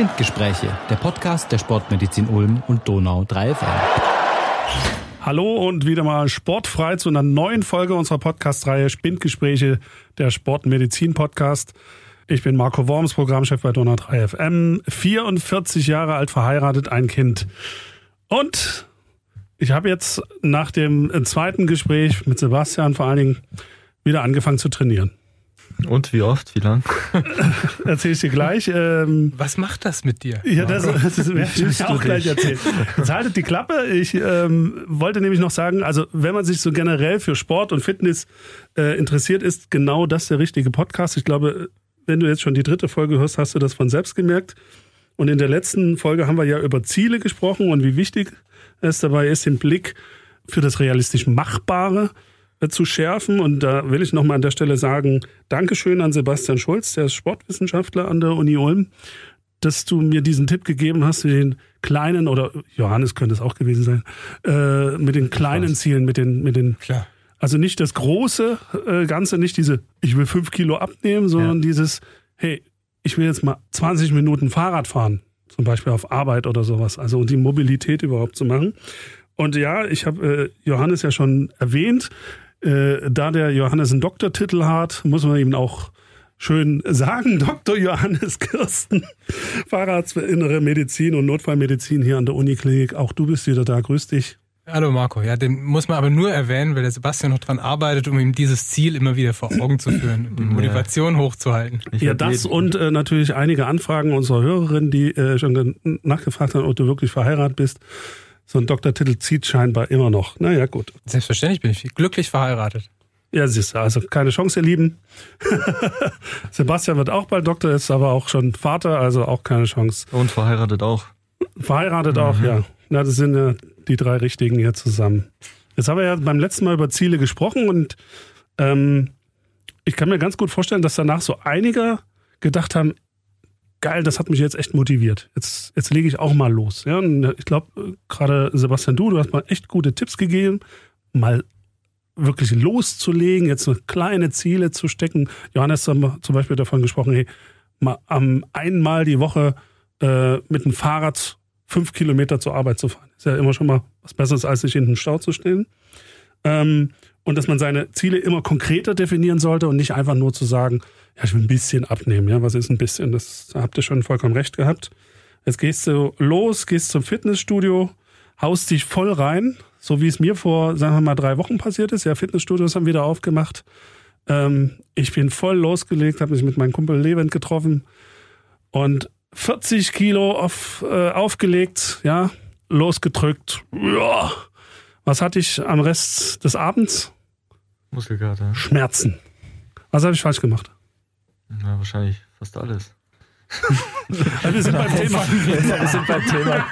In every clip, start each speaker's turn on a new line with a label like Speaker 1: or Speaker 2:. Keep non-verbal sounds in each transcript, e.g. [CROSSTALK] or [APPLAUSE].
Speaker 1: Spindgespräche, der Podcast der Sportmedizin Ulm und Donau 3 FM.
Speaker 2: Hallo und wieder mal sportfrei zu einer neuen Folge unserer Podcast-Reihe Spindgespräche, der Sportmedizin-Podcast. Ich bin Marco Worms, Programmchef bei Donau 3 FM, 44 Jahre alt, verheiratet, ein Kind. Und ich habe jetzt nach dem zweiten Gespräch mit Sebastian vor allen Dingen wieder angefangen zu trainieren.
Speaker 3: Und wie oft? Wie lang? [LAUGHS]
Speaker 2: Erzähl ich dir gleich. Ähm,
Speaker 4: Was macht das mit dir?
Speaker 2: Ja, das, das werde ich auch gleich erzählen. Jetzt haltet die Klappe. Ich ähm, wollte nämlich noch sagen, also wenn man sich so generell für Sport und Fitness äh, interessiert, ist genau das der richtige Podcast. Ich glaube, wenn du jetzt schon die dritte Folge hörst, hast du das von selbst gemerkt. Und in der letzten Folge haben wir ja über Ziele gesprochen und wie wichtig es dabei ist, den Blick für das realistisch Machbare äh, zu schärfen. Und da will ich nochmal an der Stelle sagen, Dankeschön an Sebastian Schulz, der ist Sportwissenschaftler an der Uni Ulm, dass du mir diesen Tipp gegeben hast, den kleinen, oder Johannes könnte es auch gewesen sein, äh, mit den kleinen Zielen, mit den, mit den,
Speaker 4: Klar.
Speaker 2: also nicht das große äh, Ganze, nicht diese, ich will fünf Kilo abnehmen, sondern ja. dieses, hey, ich will jetzt mal 20 Minuten Fahrrad fahren, zum Beispiel auf Arbeit oder sowas, also um die Mobilität überhaupt zu machen. Und ja, ich habe äh, Johannes ja schon erwähnt, äh, da der Johannes einen Doktortitel hat, muss man ihm auch schön sagen, [LAUGHS] Dr. Johannes Kirsten, Facharzt für Innere Medizin und Notfallmedizin hier an der Uniklinik. Auch du bist wieder da, grüß dich.
Speaker 4: Hallo Marco, ja, den muss man aber nur erwähnen, weil der Sebastian noch dran arbeitet, um ihm dieses Ziel immer wieder vor Augen zu führen und die Motivation ja. hochzuhalten.
Speaker 2: Ich ja, das und äh, natürlich einige Anfragen unserer Hörerinnen, die äh, schon nachgefragt haben, ob du wirklich verheiratet bist. So ein Doktortitel zieht scheinbar immer noch. Naja, gut.
Speaker 4: Selbstverständlich bin ich glücklich verheiratet.
Speaker 2: Ja, siehst du, also keine Chance, ihr Lieben. [LAUGHS] Sebastian wird auch bald Doktor, ist aber auch schon Vater, also auch keine Chance.
Speaker 3: Und verheiratet auch.
Speaker 2: Verheiratet mhm. auch, ja. Na, das sind ja die drei Richtigen hier zusammen. Jetzt haben wir ja beim letzten Mal über Ziele gesprochen und ähm, ich kann mir ganz gut vorstellen, dass danach so einige gedacht haben, geil, das hat mich jetzt echt motiviert. Jetzt, jetzt lege ich auch mal los. Ja, und ich glaube, gerade Sebastian, du, du hast mal echt gute Tipps gegeben, mal wirklich loszulegen, jetzt so kleine Ziele zu stecken. Johannes hat zum Beispiel davon gesprochen, hey, mal um, einmal die Woche äh, mit dem Fahrrad fünf Kilometer zur Arbeit zu fahren. Ist ja immer schon mal was Besseres, als sich in den Stau zu stellen. Ähm, und dass man seine Ziele immer konkreter definieren sollte und nicht einfach nur zu sagen, ja, ich will ein bisschen abnehmen. Ja, was ist ein bisschen? Das habt ihr schon vollkommen recht gehabt. Jetzt gehst du los, gehst zum Fitnessstudio, haust dich voll rein, so wie es mir vor, sagen wir mal, drei Wochen passiert ist. Ja, Fitnessstudios haben wieder aufgemacht. Ähm, ich bin voll losgelegt, habe mich mit meinem Kumpel Levent getroffen und 40 Kilo auf, äh, aufgelegt, ja, losgedrückt. Ja. Was hatte ich am Rest des Abends?
Speaker 3: Muskelkater.
Speaker 2: Schmerzen. Was habe ich falsch gemacht?
Speaker 3: Ja, wahrscheinlich fast alles.
Speaker 2: also [LAUGHS] wir sind beim Thema. [LAUGHS]
Speaker 3: wir sind beim Thema.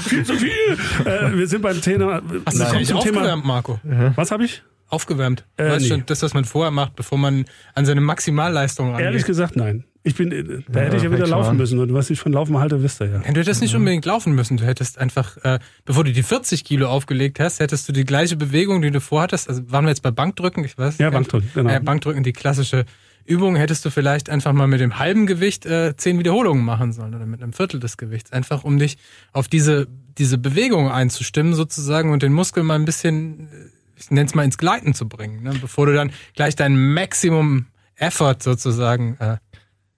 Speaker 2: viel zu viel. Äh, wir sind beim Thema.
Speaker 4: Hast du dich aufgewärmt, Marco?
Speaker 2: Was habe ich?
Speaker 4: Aufgewärmt. Äh, weißt nee. schon, das, was man vorher macht, bevor man an seine Maximalleistung rangeht.
Speaker 2: Ehrlich gesagt, nein. Ich bin, äh, da ja, hätte ich ja wieder laufen müssen. Und was ich von Laufen halte, wisst ihr ja.
Speaker 4: ja du hättest nicht unbedingt laufen müssen. Du hättest einfach, äh, bevor du die 40 Kilo aufgelegt hast, hättest du die gleiche Bewegung, die du vorhattest. Also waren wir jetzt bei Bankdrücken? Ich weiß.
Speaker 2: Ja, Bankdrücken,
Speaker 4: genau. Ja, Bankdrücken, die klassische Übung hättest du vielleicht einfach mal mit dem halben Gewicht äh, zehn Wiederholungen machen sollen oder mit einem Viertel des Gewichts. Einfach um dich auf diese, diese Bewegung einzustimmen sozusagen und den Muskel mal ein bisschen, ich nenne es mal ins Gleiten zu bringen, ne? bevor du dann gleich dein Maximum Effort sozusagen, äh,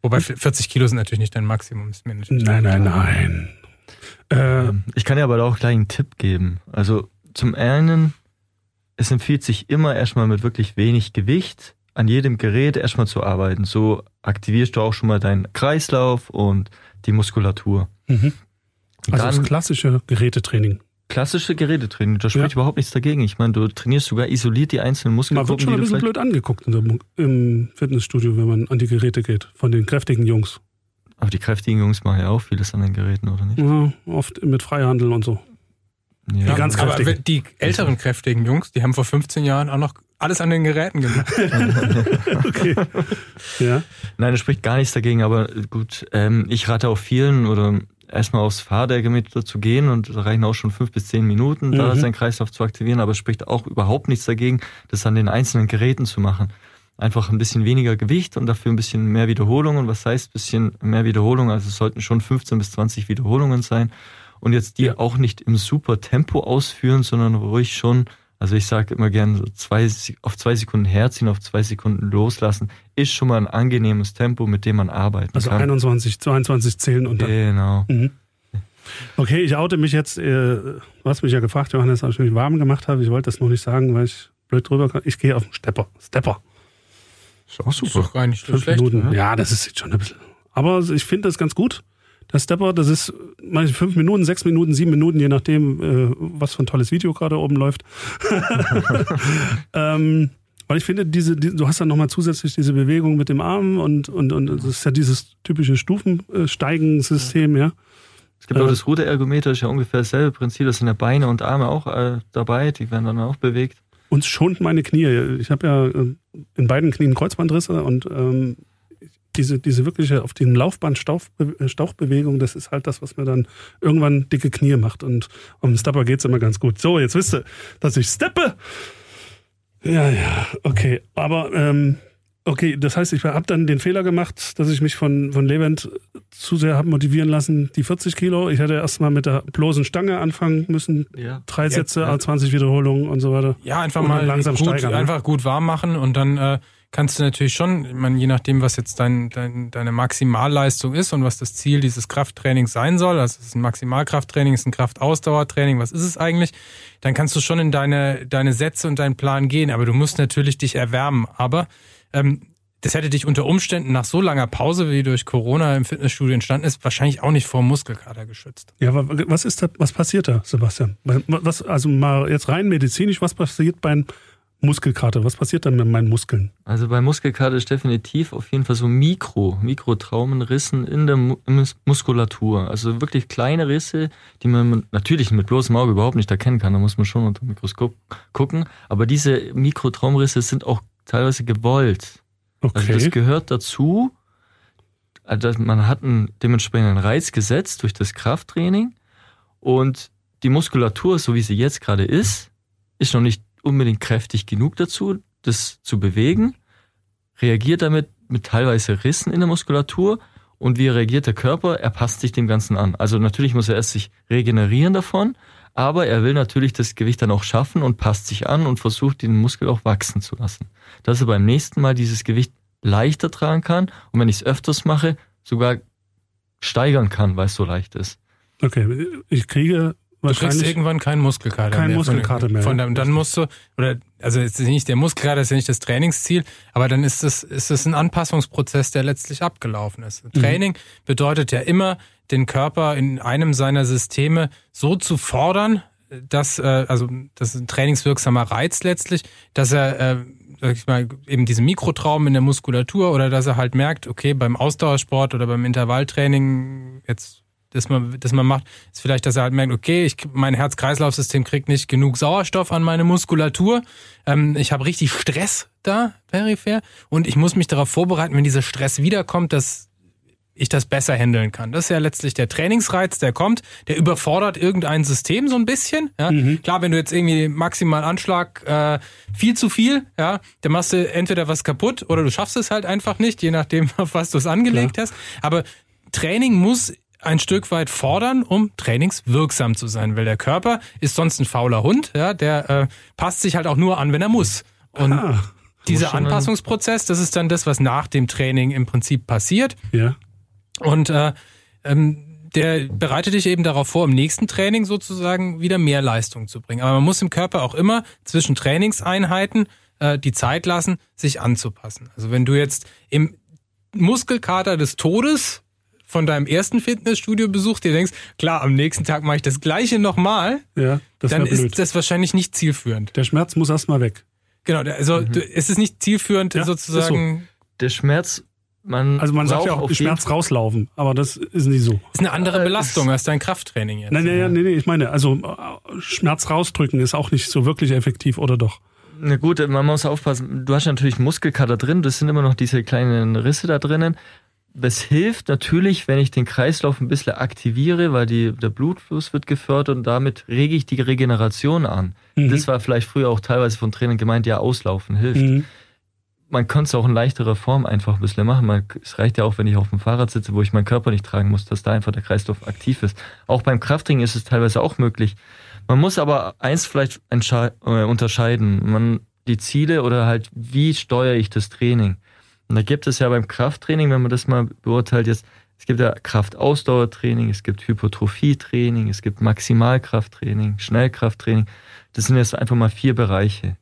Speaker 4: wobei 40 Kilo sind natürlich nicht dein Maximum, ist mir
Speaker 2: Nein, nein, nein.
Speaker 3: Äh, ich kann dir aber auch gleich einen Tipp geben. Also zum einen, es empfiehlt sich immer erstmal mit wirklich wenig Gewicht an jedem Gerät erstmal zu arbeiten. So aktivierst du auch schon mal deinen Kreislauf und die Muskulatur.
Speaker 2: Mhm. Also Dann, das klassische Gerätetraining.
Speaker 3: Klassische Gerätetraining, da spricht ja. überhaupt nichts dagegen. Ich meine, du trainierst sogar isoliert die einzelnen Muskelgruppen.
Speaker 2: Man wird schon ein bisschen blöd angeguckt im Fitnessstudio, wenn man an die Geräte geht, von den kräftigen Jungs.
Speaker 3: Aber die kräftigen Jungs machen ja auch vieles an den Geräten, oder nicht?
Speaker 2: Ja, oft mit Freihandel und so.
Speaker 4: Ja, die ganz kräftigen. Aber die älteren kräftigen Jungs, die haben vor 15 Jahren auch noch alles an den Geräten gemacht. [LAUGHS] [LAUGHS]
Speaker 2: okay. Ja.
Speaker 3: Nein, das spricht gar nichts dagegen, aber gut, ähm, ich rate auch vielen oder erstmal aufs Fahrergometer zu gehen und da reichen auch schon fünf bis zehn Minuten, mhm. da seinen Kreislauf zu aktivieren, aber es spricht auch überhaupt nichts dagegen, das an den einzelnen Geräten zu machen. einfach ein bisschen weniger Gewicht und dafür ein bisschen mehr Wiederholungen. Was heißt ein bisschen mehr Wiederholungen? Also es sollten schon 15 bis 20 Wiederholungen sein. Und jetzt die ja. auch nicht im super Tempo ausführen, sondern ruhig schon, also ich sage immer gern so zwei, auf zwei Sekunden herziehen, auf zwei Sekunden loslassen, ist schon mal ein angenehmes Tempo, mit dem man arbeiten
Speaker 2: also
Speaker 3: kann.
Speaker 2: Also 21, 22 zählen und dann.
Speaker 3: Genau. Mhm.
Speaker 2: Okay, ich oute mich jetzt. Äh, du hast mich ja gefragt, Johannes, ob ich mich warm gemacht habe. Ich wollte das noch nicht sagen, weil ich blöd drüber kann. Ich gehe auf den Stepper. Stepper.
Speaker 4: Ist auch super. Ist doch
Speaker 2: gar nicht so Fünf schlecht. Minuten. Ne? Ja, das ist jetzt schon ein bisschen. Aber ich finde das ganz gut. Der Stepper, das ist manchmal fünf Minuten, sechs Minuten, sieben Minuten, je nachdem, äh, was für ein tolles Video gerade oben läuft. [LAUGHS] ähm, weil ich finde, diese, die, du hast dann nochmal zusätzlich diese Bewegung mit dem Arm und, und, und das ist ja dieses typische Stufensteigensystem, ja.
Speaker 3: Es gibt auch das Ruderergometer, ist ja ungefähr dasselbe Prinzip. Das sind ja Beine und Arme auch äh, dabei, die werden dann auch bewegt.
Speaker 2: Und schont meine Knie. Ich habe ja äh, in beiden Knien Kreuzbandrisse und ähm, diese, diese wirkliche auf dem Laufband äh, Stauchbewegung, das ist halt das, was mir dann irgendwann dicke Knie macht. Und um Stepper geht's immer ganz gut. So, jetzt wisst ihr, dass ich steppe. Ja, ja, okay. Aber ähm, Okay, das heißt, ich habe dann den Fehler gemacht, dass ich mich von, von Levent zu sehr habe motivieren lassen, die 40 Kilo. Ich hätte erstmal mit der bloßen Stange anfangen müssen. Ja. Drei Sätze, ja. 20 Wiederholungen und so weiter.
Speaker 4: Ja, einfach mal langsam gut, steigern. Ne? Einfach gut warm machen und dann äh, kannst du natürlich schon, ich meine, je nachdem, was jetzt dein, dein, deine Maximalleistung ist und was das Ziel dieses Krafttrainings sein soll, also es ist ein Maximalkrafttraining, es ist ein Kraftausdauertraining, was ist es eigentlich, dann kannst du schon in deine, deine Sätze und deinen Plan gehen, aber du musst natürlich dich erwärmen. Aber ähm, das hätte dich unter Umständen nach so langer Pause, wie durch Corona im Fitnessstudio entstanden ist, wahrscheinlich auch nicht vor Muskelkater geschützt.
Speaker 2: Ja, aber was ist da, was passiert da, Sebastian? Was, also mal jetzt rein medizinisch, was passiert beim Muskelkater? Was passiert dann mit meinen Muskeln?
Speaker 3: Also bei Muskelkater ist definitiv auf jeden Fall so Mikro, Mikrotraumenrissen in der Muskulatur. Also wirklich kleine Risse, die man natürlich mit bloßem Auge überhaupt nicht erkennen kann. Da muss man schon unter dem Mikroskop gucken. Aber diese Mikrotraumrisse sind auch teilweise gewollt. Okay. Also das gehört dazu. Also man hat einen dementsprechenden Reiz gesetzt durch das Krafttraining und die Muskulatur, so wie sie jetzt gerade ist, ist noch nicht unbedingt kräftig genug dazu, das zu bewegen, reagiert damit mit teilweise Rissen in der Muskulatur und wie reagiert der Körper? Er passt sich dem Ganzen an. Also natürlich muss er erst sich regenerieren davon, aber er will natürlich das Gewicht dann auch schaffen und passt sich an und versucht den Muskel auch wachsen zu lassen. Dass er beim nächsten Mal dieses Gewicht leichter tragen kann und wenn ich es öfters mache, sogar steigern kann, weil es so leicht ist.
Speaker 2: Okay, ich kriege
Speaker 4: Du kriegst irgendwann keinen Muskelkater
Speaker 2: kein mehr. Muskelkater mehr.
Speaker 4: Von, von, dann musst du, oder, also ist nicht der Muskelkater, ist ja nicht das Trainingsziel, aber dann ist es, ist es ein Anpassungsprozess, der letztlich abgelaufen ist. Mhm. Training bedeutet ja immer, den Körper in einem seiner Systeme so zu fordern, dass, äh, also das ist ein trainingswirksamer Reiz letztlich, dass er, äh, sag ich mal, eben diese Mikrotraumen in der Muskulatur oder dass er halt merkt, okay, beim Ausdauersport oder beim Intervalltraining, jetzt das man, das man macht, ist vielleicht, dass er halt merkt, okay, ich, mein Herz-Kreislauf-System kriegt nicht genug Sauerstoff an meine Muskulatur. Ähm, ich habe richtig Stress da, peripher. Und ich muss mich darauf vorbereiten, wenn dieser Stress wiederkommt, dass ich das besser handeln kann. Das ist ja letztlich der Trainingsreiz, der kommt, der überfordert irgendein System so ein bisschen. Ja? Mhm. Klar, wenn du jetzt irgendwie maximal Anschlag äh, viel zu viel, ja, dann machst du entweder was kaputt oder du schaffst es halt einfach nicht, je nachdem, [LAUGHS] auf was du es angelegt Klar. hast. Aber Training muss ein Stück weit fordern, um trainingswirksam zu sein, weil der Körper ist sonst ein fauler Hund, ja, der äh, passt sich halt auch nur an, wenn er muss. Und ah, dieser Anpassungsprozess, das ist dann das, was nach dem Training im Prinzip passiert.
Speaker 2: Ja.
Speaker 4: Und äh, ähm, der bereitet dich eben darauf vor, im nächsten Training sozusagen wieder mehr Leistung zu bringen. Aber man muss im Körper auch immer zwischen Trainingseinheiten äh, die Zeit lassen, sich anzupassen. Also wenn du jetzt im Muskelkater des Todes von deinem ersten Fitnessstudio-Besuch dir denkst, klar, am nächsten Tag mache ich das gleiche nochmal,
Speaker 2: ja,
Speaker 4: das dann ist das wahrscheinlich nicht zielführend.
Speaker 2: Der Schmerz muss erstmal weg.
Speaker 4: Genau, also mhm. du, es ist nicht zielführend ja, sozusagen. So.
Speaker 3: Der Schmerz, man
Speaker 2: also man sagt ja auch, Schmerz rauslaufen, aber das ist nicht so.
Speaker 4: Ist eine andere Belastung als dein Krafttraining jetzt.
Speaker 2: Nein, nein, nein, nein, ich meine, also äh, Schmerz rausdrücken ist auch nicht so wirklich effektiv, oder doch?
Speaker 3: Na gut, man muss aufpassen. Du hast natürlich Muskelkater drin, das sind immer noch diese kleinen Risse da drinnen es hilft natürlich, wenn ich den Kreislauf ein bisschen aktiviere, weil die, der Blutfluss wird gefördert und damit rege ich die Regeneration an. Mhm. Das war vielleicht früher auch teilweise von Trainern gemeint, ja, auslaufen hilft. Mhm. man kann es auch in leichterer Form einfach ein bisschen machen. Man, es reicht ja auch, wenn ich auf dem Fahrrad sitze, wo ich meinen Körper nicht tragen muss, dass da einfach der Kreislauf aktiv ist. Auch beim Krafttraining ist es teilweise auch möglich. Man muss aber eins vielleicht äh, unterscheiden. Man, die Ziele oder halt, wie steuere ich das Training? Und da gibt es ja beim Krafttraining, wenn man das mal beurteilt, jetzt, es gibt ja Kraftausdauertraining, es gibt Hypertrophietraining, es gibt Maximalkrafttraining, Schnellkrafttraining. Das sind jetzt einfach mal vier Bereiche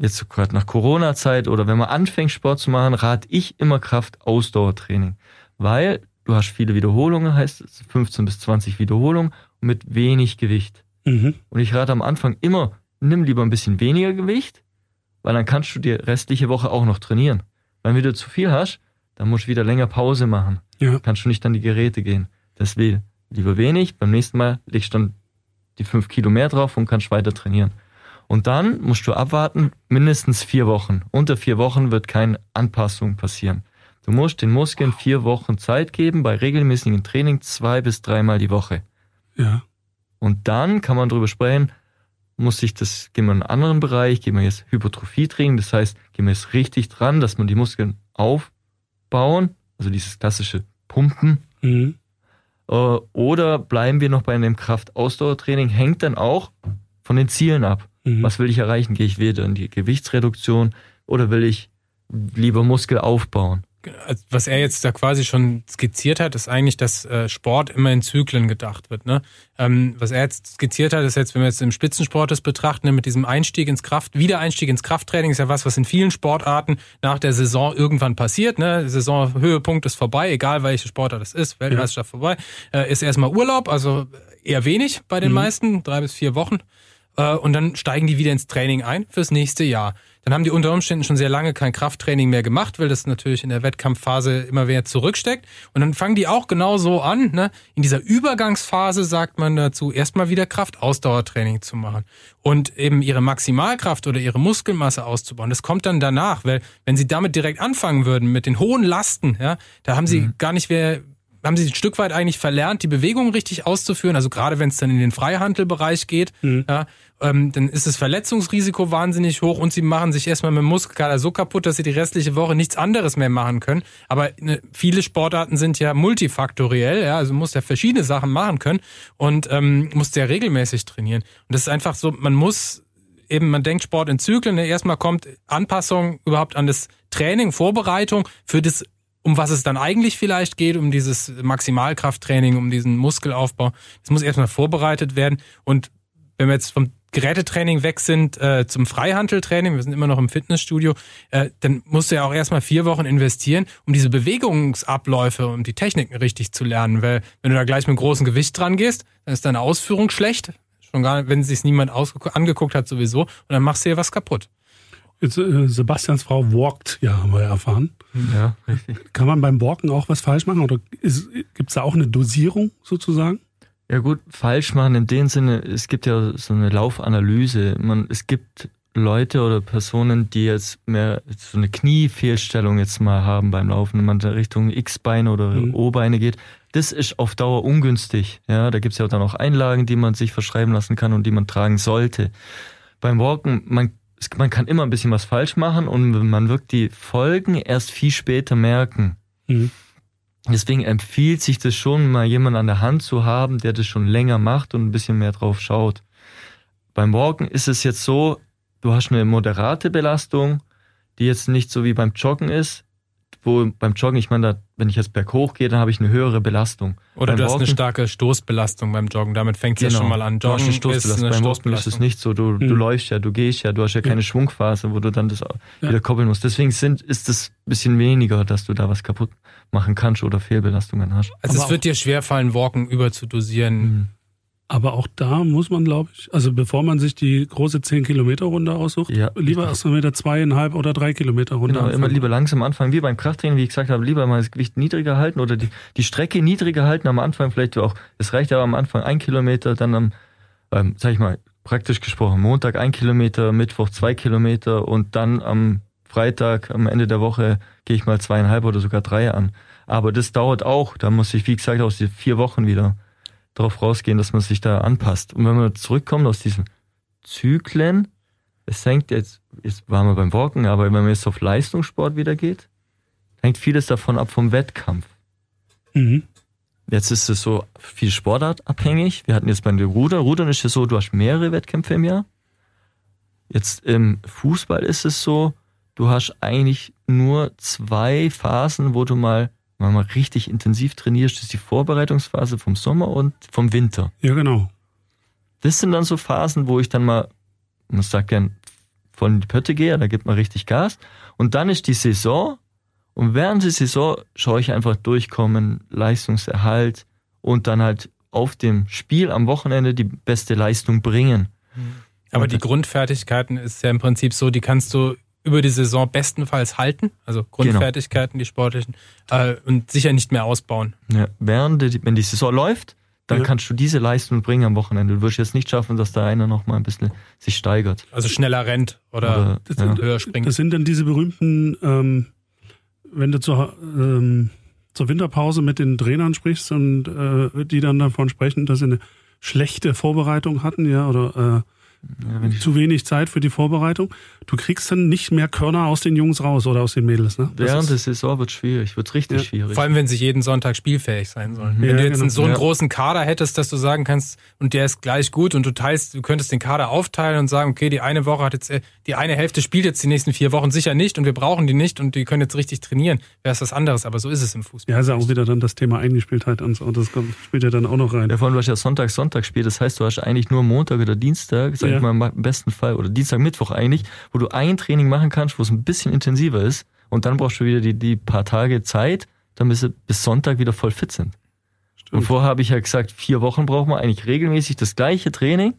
Speaker 3: jetzt gerade nach Corona-Zeit oder wenn man anfängt, Sport zu machen, rate ich immer Kraft-Ausdauertraining. Weil du hast viele Wiederholungen, heißt es 15 bis 20 Wiederholungen mit wenig Gewicht. Mhm. Und ich rate am Anfang immer, nimm lieber ein bisschen weniger Gewicht, weil dann kannst du die restliche Woche auch noch trainieren. Wenn du zu viel hast, dann musst du wieder länger Pause machen. Ja. Kannst du nicht an die Geräte gehen. Deswegen lieber wenig, beim nächsten Mal legst du dann die fünf Kilo mehr drauf und kannst weiter trainieren. Und dann musst du abwarten, mindestens vier Wochen. Unter vier Wochen wird keine Anpassung passieren. Du musst den Muskeln vier Wochen Zeit geben, bei regelmäßigem Training zwei bis dreimal die Woche.
Speaker 2: Ja.
Speaker 3: Und dann kann man darüber sprechen, muss ich das, gehen wir in einen anderen Bereich, gehen wir jetzt Hypertrophie-Training, das heißt, gehen wir jetzt richtig dran, dass man die Muskeln aufbauen, also dieses klassische Pumpen. Mhm. Äh, oder bleiben wir noch bei einem Kraftausdauertraining, hängt dann auch von den Zielen ab. Mhm. Was will ich erreichen? Gehe ich wieder in die Gewichtsreduktion oder will ich lieber Muskel aufbauen?
Speaker 4: Also, was er jetzt da quasi schon skizziert hat, ist eigentlich, dass äh, Sport immer in Zyklen gedacht wird. Ne? Ähm, was er jetzt skizziert hat, ist jetzt, wenn wir jetzt im Spitzensport das betrachten, ne, mit diesem Einstieg ins Kraft, Wiedereinstieg ins Krafttraining ist ja was, was in vielen Sportarten nach der Saison irgendwann passiert. Ne? Saisonhöhepunkt ist vorbei, egal welche Sportart es ist, Weltmeisterschaft ja. vorbei, äh, ist erstmal Urlaub, also eher wenig bei den mhm. meisten, drei bis vier Wochen. Äh, und dann steigen die wieder ins Training ein fürs nächste Jahr. Dann haben die unter Umständen schon sehr lange kein Krafttraining mehr gemacht, weil das natürlich in der Wettkampfphase immer wieder zurücksteckt. Und dann fangen die auch genau so an, ne? in dieser Übergangsphase sagt man dazu, erstmal wieder Kraftausdauertraining zu machen und eben ihre Maximalkraft oder ihre Muskelmasse auszubauen. Das kommt dann danach, weil wenn sie damit direkt anfangen würden mit den hohen Lasten, ja, da haben sie mhm. gar nicht mehr haben sie ein Stück weit eigentlich verlernt, die Bewegung richtig auszuführen. Also gerade wenn es dann in den Freihandelbereich geht, mhm. ja, ähm, dann ist das Verletzungsrisiko wahnsinnig hoch und sie machen sich erstmal mit dem Muskelkater so kaputt, dass sie die restliche Woche nichts anderes mehr machen können. Aber ne, viele Sportarten sind ja multifaktoriell, ja, also muss ja verschiedene Sachen machen können und ähm, muss sehr regelmäßig trainieren. Und das ist einfach so, man muss eben, man denkt Sport in Zyklen. Ne? Erstmal kommt Anpassung überhaupt an das Training, Vorbereitung für das um was es dann eigentlich vielleicht geht, um dieses Maximalkrafttraining, um diesen Muskelaufbau. Das muss erstmal vorbereitet werden. Und wenn wir jetzt vom Gerätetraining weg sind äh, zum Freihandeltraining, wir sind immer noch im Fitnessstudio, äh, dann musst du ja auch erstmal vier Wochen investieren, um diese Bewegungsabläufe und die Techniken richtig zu lernen. Weil wenn du da gleich mit großem Gewicht dran gehst, dann ist deine Ausführung schlecht. Schon gar nicht, wenn sich niemand angeguckt hat sowieso. Und dann machst du ja was kaputt.
Speaker 2: Jetzt, äh, Sebastians Frau walkt, ja, haben wir erfahren.
Speaker 3: Ja, richtig.
Speaker 2: Kann man beim Walken auch was falsch machen oder gibt es da auch eine Dosierung sozusagen?
Speaker 3: Ja gut, falsch machen in dem Sinne, es gibt ja so eine Laufanalyse. Man, es gibt Leute oder Personen, die jetzt mehr so eine Kniefehlstellung jetzt mal haben beim Laufen, wenn man in Richtung X-Beine oder mhm. O-Beine geht. Das ist auf Dauer ungünstig. Ja, da gibt's ja dann auch Einlagen, die man sich verschreiben lassen kann und die man tragen sollte. Beim Walken, man man kann immer ein bisschen was falsch machen und man wird die Folgen erst viel später merken. Mhm. Deswegen empfiehlt sich das schon, mal jemanden an der Hand zu haben, der das schon länger macht und ein bisschen mehr drauf schaut. Beim Walken ist es jetzt so, du hast eine moderate Belastung, die jetzt nicht so wie beim Joggen ist, wo beim Joggen, ich meine, da, wenn ich jetzt berghoch gehe, dann habe ich eine höhere Belastung.
Speaker 4: Oder
Speaker 3: beim
Speaker 4: du hast Walken, eine starke Stoßbelastung beim Joggen, damit fängt es genau, ja schon mal an.
Speaker 3: Joggen du hast eine Stoßbelastung. Ist eine beim Walken ist es nicht so, du, mhm. du läufst ja, du gehst ja, du hast ja keine ja. Schwungphase, wo du dann das ja. wieder koppeln musst. Deswegen sind, ist es ein bisschen weniger, dass du da was kaputt machen kannst oder Fehlbelastungen hast.
Speaker 4: Also Aber es wird dir schwerfallen, Walken überzudosieren. Mhm.
Speaker 2: Aber auch da muss man, glaube ich, also bevor man sich die große 10-Kilometer-Runde aussucht, ja, lieber erst mal mit der zweieinhalb oder drei Kilometer Runde.
Speaker 3: Genau, anfangen. immer lieber langsam anfangen, wie beim Krafttraining, wie ich gesagt habe, lieber mal das Gewicht niedriger halten oder die, die Strecke niedriger halten am Anfang, vielleicht auch, es reicht aber am Anfang ein Kilometer, dann am, ähm, sag ich mal, praktisch gesprochen, Montag ein Kilometer, Mittwoch zwei Kilometer und dann am Freitag, am Ende der Woche gehe ich mal zweieinhalb oder sogar drei an. Aber das dauert auch, da muss ich, wie gesagt, aus die vier Wochen wieder darauf rausgehen, dass man sich da anpasst. Und wenn wir zurückkommen aus diesen Zyklen, es hängt jetzt, jetzt waren wir beim Walken, aber wenn man jetzt auf Leistungssport wieder geht, hängt vieles davon ab vom Wettkampf.
Speaker 2: Mhm.
Speaker 3: Jetzt ist es so viel Sportart abhängig. Wir hatten jetzt bei dem Ruder. Rudern ist es so, du hast mehrere Wettkämpfe im Jahr. Jetzt im Fußball ist es so, du hast eigentlich nur zwei Phasen, wo du mal, mal, mal richtig intensiv trainierst. Das ist die Vorbereitungsphase vom Sommer und vom Winter.
Speaker 2: Ja, genau.
Speaker 3: Das sind dann so Phasen, wo ich dann mal, man sagt gern, von die Pötte gehe, da gibt man richtig Gas. Und dann ist die Saison. Und während der Saison schaue ich einfach durchkommen, Leistungserhalt und dann halt auf dem Spiel am Wochenende die beste Leistung bringen.
Speaker 4: Aber
Speaker 3: Und
Speaker 4: die Grundfertigkeiten ist ja im Prinzip so, die kannst du über die Saison bestenfalls halten, also Grundfertigkeiten, die sportlichen, äh, und sicher nicht mehr ausbauen.
Speaker 3: Ja, während die, wenn die Saison läuft, dann
Speaker 2: Ja.
Speaker 3: kannst du diese Leistung bringen am Wochenende. Du wirst jetzt nicht schaffen, dass da einer noch mal ein bisschen sich steigert.
Speaker 4: Also schneller rennt oder,
Speaker 3: Oder, [LAUGHS] ja.
Speaker 4: höher springt.
Speaker 2: Das sind dann diese berühmten, ähm, wenn du zur, ähm, zur Winterpause mit den Trainern sprichst und äh, die dann davon sprechen, dass sie eine schlechte Vorbereitung hatten, ja, oder äh,
Speaker 3: ich,
Speaker 2: zu wenig Zeit für die Vorbereitung. Du kriegst dann nicht mehr Körner aus den Jungs raus oder aus den Mädels, ne? Das
Speaker 3: während
Speaker 2: ist-
Speaker 3: der Saison wird schwierig, wird richtig
Speaker 2: Ja.
Speaker 3: schwierig.
Speaker 4: Vor allem, wenn sie jeden Sonntag spielfähig sein sollen.
Speaker 3: Mhm.
Speaker 4: Wenn
Speaker 2: Ja,
Speaker 4: du jetzt
Speaker 2: genau.
Speaker 4: einen so einen
Speaker 3: Ja.
Speaker 4: großen Kader hättest, dass du sagen kannst, und der ist gleich gut und du teilst, du könntest den Kader aufteilen und sagen, okay, die eine Woche hat jetzt, äh, die eine Hälfte spielt jetzt die nächsten vier Wochen sicher nicht und wir brauchen die nicht und die können jetzt richtig trainieren, wäre es was anderes, aber so ist es im Fußball.
Speaker 2: ja, ist ja auch wieder dann das Thema Eingespieltheit und so. Das kommt, spielt ja dann auch noch rein.
Speaker 3: Ja, vor allem, du hast ja Sonntag, Sonntag spielt. Das heißt, du hast eigentlich nur Montag oder Dienstag, sag
Speaker 2: Ja.
Speaker 3: ich mal im besten Fall, oder Dienstag, Mittwoch eigentlich, wo du ein Training machen kannst, wo es ein bisschen intensiver ist. Und dann brauchst du wieder die, die paar Tage Zeit, damit sie bis Sonntag wieder voll fit sind. Und vorher habe ich ja gesagt, vier Wochen braucht man eigentlich regelmäßig das gleiche Training,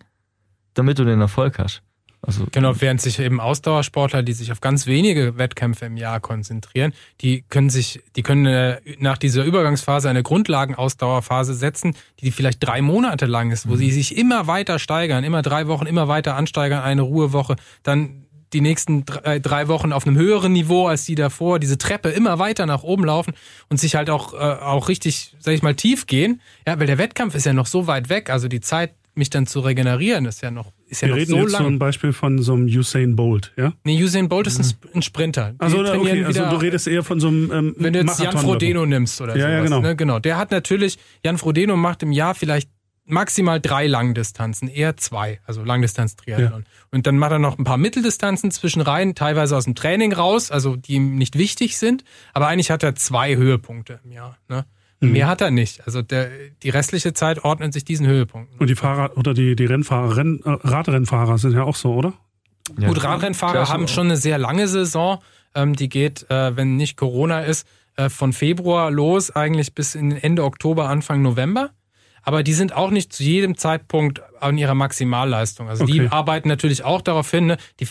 Speaker 3: damit du den Erfolg hast. Also,
Speaker 4: Genau, während sich eben Ausdauersportler, die sich auf ganz wenige Wettkämpfe im Jahr konzentrieren, die können sich, die können äh, nach dieser Übergangsphase eine Grundlagenausdauerphase setzen, die vielleicht drei Monate lang ist, wo sie sich immer weiter steigern, immer drei Wochen, immer weiter ansteigern, eine Ruhewoche, dann die nächsten drei, drei Wochen auf einem höheren Niveau als die davor, diese Treppe immer weiter nach oben laufen und sich halt auch, äh, auch richtig, sag ich mal, tief gehen. Ja, weil der Wettkampf ist ja noch so weit weg, also die Zeit, mich dann zu regenerieren, ist ja noch, ist ja
Speaker 2: Wir
Speaker 4: noch
Speaker 2: reden
Speaker 4: so
Speaker 2: jetzt
Speaker 4: lang.
Speaker 2: zum Beispiel von so einem Usain Bolt, ja?
Speaker 4: Nee, Usain Bolt ist ein, ein Sprinter. Die
Speaker 2: Also, okay, also du redest eher von so einem ähm,
Speaker 4: wenn du jetzt Jan
Speaker 2: Marathonläufer.
Speaker 4: Frodeno nimmst oder
Speaker 2: Ja, ja,
Speaker 4: sowas.
Speaker 2: genau.
Speaker 4: Ne? genau. Der hat natürlich, Jan Frodeno macht im Jahr vielleicht maximal drei Langdistanzen, eher zwei, also Langdistanz-Triathlon. Und dann macht er noch ein paar Mitteldistanzen zwischen rein, teilweise aus dem Training raus, also die ihm nicht wichtig sind. Aber eigentlich hat er zwei Höhepunkte im Jahr. Ne?
Speaker 2: Mhm.
Speaker 4: Mehr hat er nicht. Also der, die restliche Zeit ordnet sich diesen Höhepunkten.
Speaker 2: Und die Fahrer oder die, die Rennfahrer, Renn, äh, Radrennfahrer sind ja auch so, oder?
Speaker 3: ja.
Speaker 4: Gut, Radrennfahrer haben schon eine sehr lange Saison. Ähm, die geht, äh, wenn nicht Corona ist, äh, von Februar los, eigentlich bis in Ende Oktober, Anfang November. Aber die sind auch nicht zu jedem Zeitpunkt an ihrer Maximalleistung. Also die
Speaker 2: Okay.
Speaker 4: arbeiten natürlich auch darauf hin, ne? die,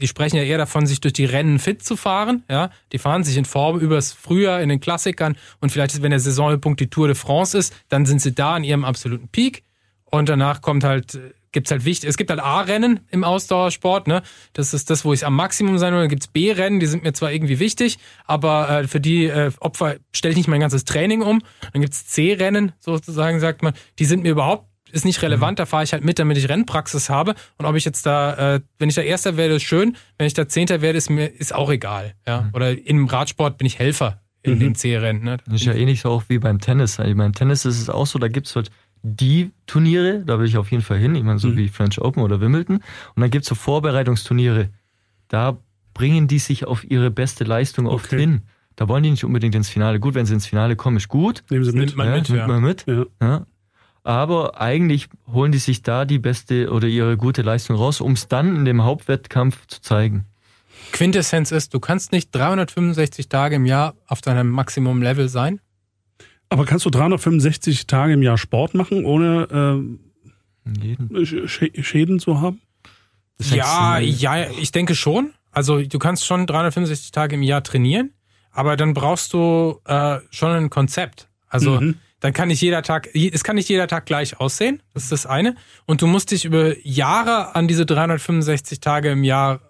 Speaker 4: die sprechen ja eher davon, sich durch die Rennen fit zu fahren. Ja, Die fahren sich in Form übers Frühjahr in den Klassikern und vielleicht, wenn der Saisonhöhepunkt die Tour de France ist, dann sind sie da an ihrem absoluten Peak. Und danach kommt halt, äh, gibt's halt wichtig, es gibt halt A-Rennen im Ausdauersport, ne? Das ist das, wo ich am Maximum sein will. Dann gibt's B-Rennen, die sind mir zwar irgendwie wichtig, aber äh, für die äh, Opfer stelle ich nicht mein ganzes Training um. Dann gibt's C-Rennen, sozusagen, sagt man, die sind mir überhaupt ist nicht relevant, da fahre ich halt mit, damit ich Rennpraxis habe. Und ob ich jetzt da, äh, wenn ich da Erster werde, ist schön. Wenn ich da Zehnter werde, ist mir ist auch egal. Ja? Oder im Radsport bin ich Helfer in
Speaker 2: Mhm.
Speaker 4: dem C-Rennen. Ne?
Speaker 3: Das ist ja ähnlich so auch wie beim Tennis. Ich meine, Tennis ist es auch so, da gibt's halt die Turniere, da will ich auf jeden Fall hin, ich meine, so
Speaker 2: Mhm.
Speaker 3: wie French Open oder Wimbledon. Und dann gibt's so Vorbereitungsturniere. Da bringen die sich auf ihre beste Leistung oft
Speaker 2: Okay.
Speaker 3: hin. Da wollen die nicht unbedingt ins Finale. Gut, wenn sie ins Finale kommen, ist gut.
Speaker 2: Nehmen sie mit.
Speaker 4: Nimmt man
Speaker 3: ja,
Speaker 4: mit,
Speaker 3: nimmt
Speaker 4: ja.
Speaker 3: man mit.
Speaker 2: Ja.
Speaker 3: Aber eigentlich holen die sich da die beste oder ihre gute Leistung raus, um es dann in dem Hauptwettkampf zu zeigen.
Speaker 4: Quintessenz ist, du kannst nicht 365 Tage im Jahr auf deinem Maximum-Level sein.
Speaker 2: Aber kannst du 365 Tage im Jahr Sport machen, ohne
Speaker 3: Jeden.
Speaker 2: äh, Sch Schäden zu haben?
Speaker 4: Ja, ja, ich denke schon. Also du kannst schon 365 Tage im Jahr trainieren, aber dann brauchst du äh, schon ein Konzept. Also
Speaker 2: Mhm.
Speaker 4: Dann kann nicht jeder Tag, es kann nicht jeder Tag gleich aussehen. Das ist das eine. Und du musst dich über Jahre an diese 365 Tage im Jahr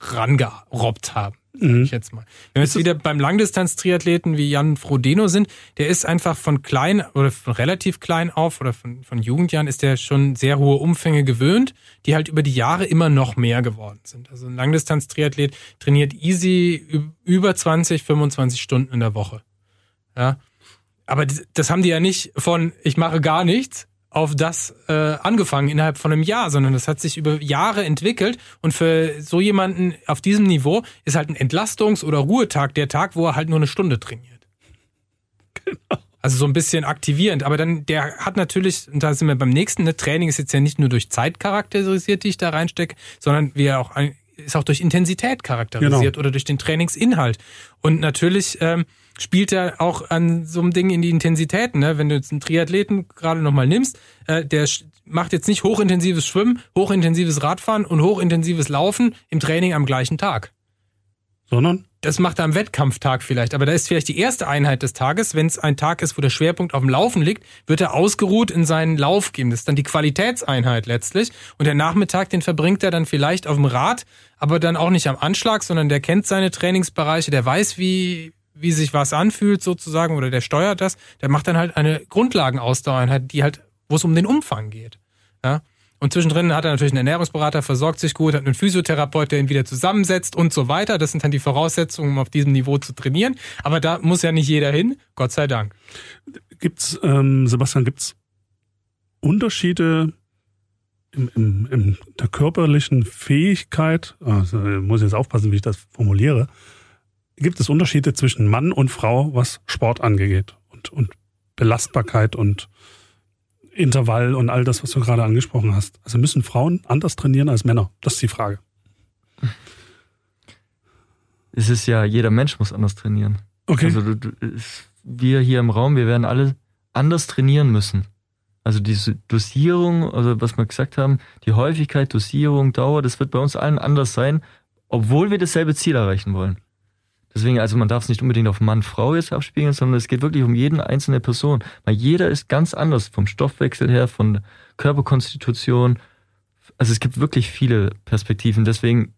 Speaker 4: rangerobbt haben. mhm. ich jetzt mal. Wenn wir jetzt wieder beim Langdistanz-Triathleten wie Jan Frodeno sind, der ist einfach von klein oder von relativ klein auf oder von, von Jugendjahren ist der schon sehr hohe Umfänge gewöhnt, die halt über die Jahre immer noch mehr geworden sind. Also ein Langdistanz-Triathlet trainiert easy über 20, 25 Stunden in der Woche. Ja. Aber das haben die ja nicht von, ich mache gar nichts, auf das äh, angefangen innerhalb von einem Jahr, sondern das hat sich über Jahre entwickelt und für so jemanden auf diesem Niveau ist halt ein Entlastungs- oder Ruhetag der Tag, wo er halt nur eine Stunde trainiert. Genau. Also so ein bisschen aktivierend. Aber dann, der hat natürlich, und da sind wir beim nächsten, ne, Training ist jetzt ja nicht nur durch Zeit charakterisiert, die ich da reinstecke, sondern wie er auch ist auch durch Intensität charakterisiert genau. oder durch den Trainingsinhalt. Und natürlich ähm, spielt er auch an so einem Ding in die Intensitäten. Ne? Wenn du jetzt einen Triathleten gerade nochmal nimmst, äh, der macht jetzt nicht hochintensives Schwimmen, hochintensives Radfahren und hochintensives Laufen im Training am gleichen Tag.
Speaker 2: Sondern?
Speaker 4: Das macht er am Wettkampftag vielleicht, aber da ist vielleicht die erste Einheit des Tages. Wenn es ein Tag ist, wo der Schwerpunkt auf dem Laufen liegt, wird er ausgeruht in seinen Lauf gehen. Das ist dann die Qualitätseinheit letztlich. Und der Nachmittag, den verbringt er dann vielleicht auf dem Rad, aber dann auch nicht am Anschlag, sondern der kennt seine Trainingsbereiche, der weiß, wie, wie sich was anfühlt sozusagen oder der steuert das. Der macht dann halt eine Grundlagenausdauereinheit, die halt, wo es um den Umfang geht. Ja. Und zwischendrin hat er natürlich einen Ernährungsberater, versorgt sich gut, hat einen Physiotherapeut, der ihn wieder zusammensetzt und so weiter. Das sind dann die Voraussetzungen, um auf diesem Niveau zu trainieren. Aber da muss ja nicht jeder hin, Gott sei Dank.
Speaker 2: Gibt's, ähm, Sebastian, gibt's Unterschiede in, in, in der körperlichen Fähigkeit? Also, muss jetzt aufpassen, wie ich das formuliere. Gibt es Unterschiede zwischen Mann und Frau, was Sport angeht und, und Belastbarkeit und Intervall und all das, was du gerade angesprochen hast. Also müssen Frauen anders trainieren als Männer? Das ist die Frage.
Speaker 3: Es ist ja, jeder Mensch muss anders trainieren.
Speaker 2: Okay.
Speaker 3: Also du, du, wir hier im Raum, wir werden alle anders trainieren müssen. Also diese Dosierung, also was wir gesagt haben, die Häufigkeit, Dosierung, Dauer, das wird bei uns allen anders sein, obwohl wir dasselbe Ziel erreichen wollen. Deswegen, also man darf es nicht unbedingt auf Mann, Frau jetzt abspiegeln, sondern es geht wirklich um jeden einzelne Person. Weil jeder ist ganz anders vom Stoffwechsel her, von Körperkonstitution. Also es gibt wirklich viele Perspektiven. Deswegen,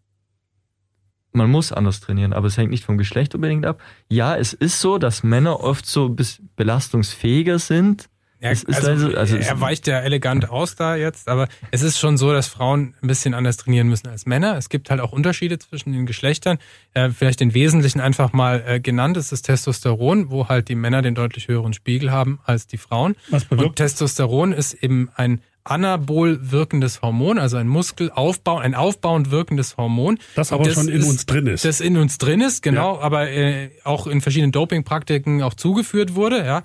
Speaker 3: man muss anders trainieren, aber es hängt nicht vom Geschlecht unbedingt ab. Ja, es ist so, dass Männer oft so bis belastungsfähiger sind
Speaker 4: ja, also, also, also er weicht ja elegant aus da jetzt, aber es ist schon so, dass Frauen ein bisschen anders trainieren müssen als Männer. Es gibt halt auch Unterschiede zwischen den Geschlechtern. Äh, vielleicht den Wesentlichen einfach mal äh, genannt ist das Testosteron, wo halt die Männer den deutlich höheren Spiegel haben als die Frauen.
Speaker 2: Was bewirkt?
Speaker 4: Und Testosteron ist eben ein anabol wirkendes Hormon, also ein Muskelaufbau, ein aufbauend wirkendes Hormon.
Speaker 2: Das aber das schon in ist, uns drin ist.
Speaker 4: Das in uns drin ist, genau, ja. aber äh, auch in verschiedenen Dopingpraktiken auch zugeführt wurde, ja.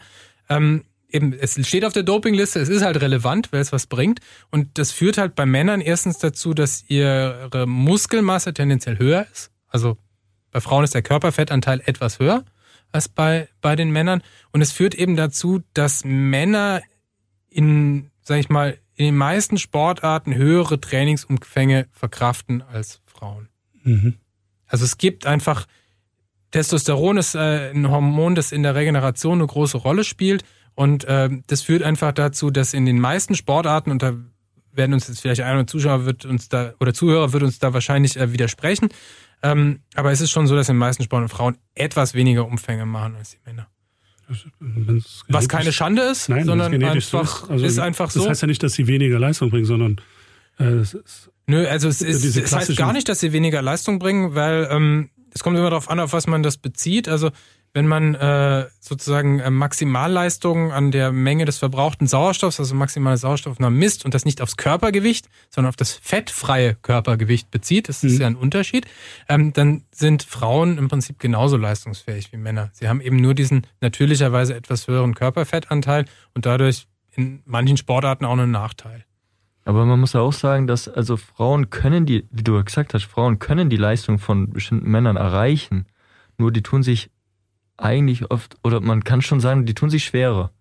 Speaker 4: Ähm, eben, es steht auf der Dopingliste, es ist halt relevant, weil es was bringt. Und das führt halt bei Männern erstens dazu, dass ihre Muskelmasse tendenziell höher ist. Also bei Frauen ist der Körperfettanteil etwas höher als bei, bei den Männern. Und es führt eben dazu, dass Männer in, sag ich mal, in den meisten Sportarten höhere Trainingsumfänge verkraften als Frauen. Mhm. Also es gibt einfach, Testosteron ist äh, ein Hormon, das in der Regeneration eine große Rolle spielt. Und äh, das führt einfach dazu, dass in den meisten Sportarten, und da werden uns jetzt vielleicht ein Zuschauer wird uns da oder Zuhörer wird uns da wahrscheinlich äh, widersprechen, ähm, aber es ist schon so, dass in den meisten Sportarten Frauen etwas weniger Umfänge machen als die Männer. Was keine Schande ist, Nein, sondern einfach,
Speaker 2: also,
Speaker 4: ist einfach so.
Speaker 2: Das heißt ja nicht, dass sie weniger Leistung bringen, sondern äh, es ist
Speaker 4: Nö, also es, ist, es heißt gar nicht, dass sie weniger Leistung bringen, weil ähm, es kommt immer darauf an, auf was man das bezieht. Also wenn man äh, sozusagen äh, Maximalleistungen an der Menge des verbrauchten Sauerstoffs, also maximale Sauerstoffnahme misst und das nicht aufs Körpergewicht, sondern auf das fettfreie Körpergewicht bezieht, das ist mhm. ja ein Unterschied, ähm, dann sind Frauen im Prinzip genauso leistungsfähig wie Männer. Sie haben eben nur diesen natürlicherweise etwas höheren Körperfettanteil und dadurch in manchen Sportarten auch einen Nachteil.
Speaker 3: Aber man muss auch sagen, dass also Frauen können die, wie du gesagt hast, Frauen können die Leistung von bestimmten Männern erreichen. Nur die tun sich eigentlich oft, oder man kann schon sagen, die tun sich schwerer.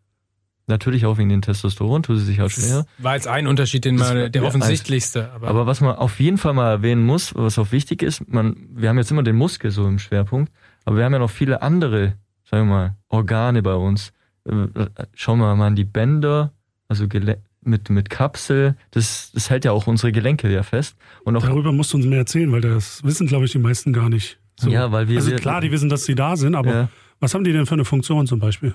Speaker 3: Natürlich auch wegen den Testosteron tun sie sich auch schwerer.
Speaker 4: War jetzt ein Unterschied, den man, der offensichtlichste.
Speaker 3: Aber. aber was man auf jeden Fall mal erwähnen muss, was auch wichtig ist, man, wir haben jetzt immer den Muskel so im Schwerpunkt, aber wir haben ja noch viele andere, sagen wir mal, Organe bei uns. Äh, schauen wir mal an die Bänder, also mit, mit Kapsel, das, das hält ja auch unsere Gelenke ja fest.
Speaker 2: Und auch Darüber musst du uns mehr erzählen, weil das wissen, glaube ich, die meisten gar nicht. So.
Speaker 3: Ja, weil wir.
Speaker 2: also klar, die wissen, dass sie da sind, aber
Speaker 3: Ja.
Speaker 2: was haben die denn für eine Funktion zum Beispiel?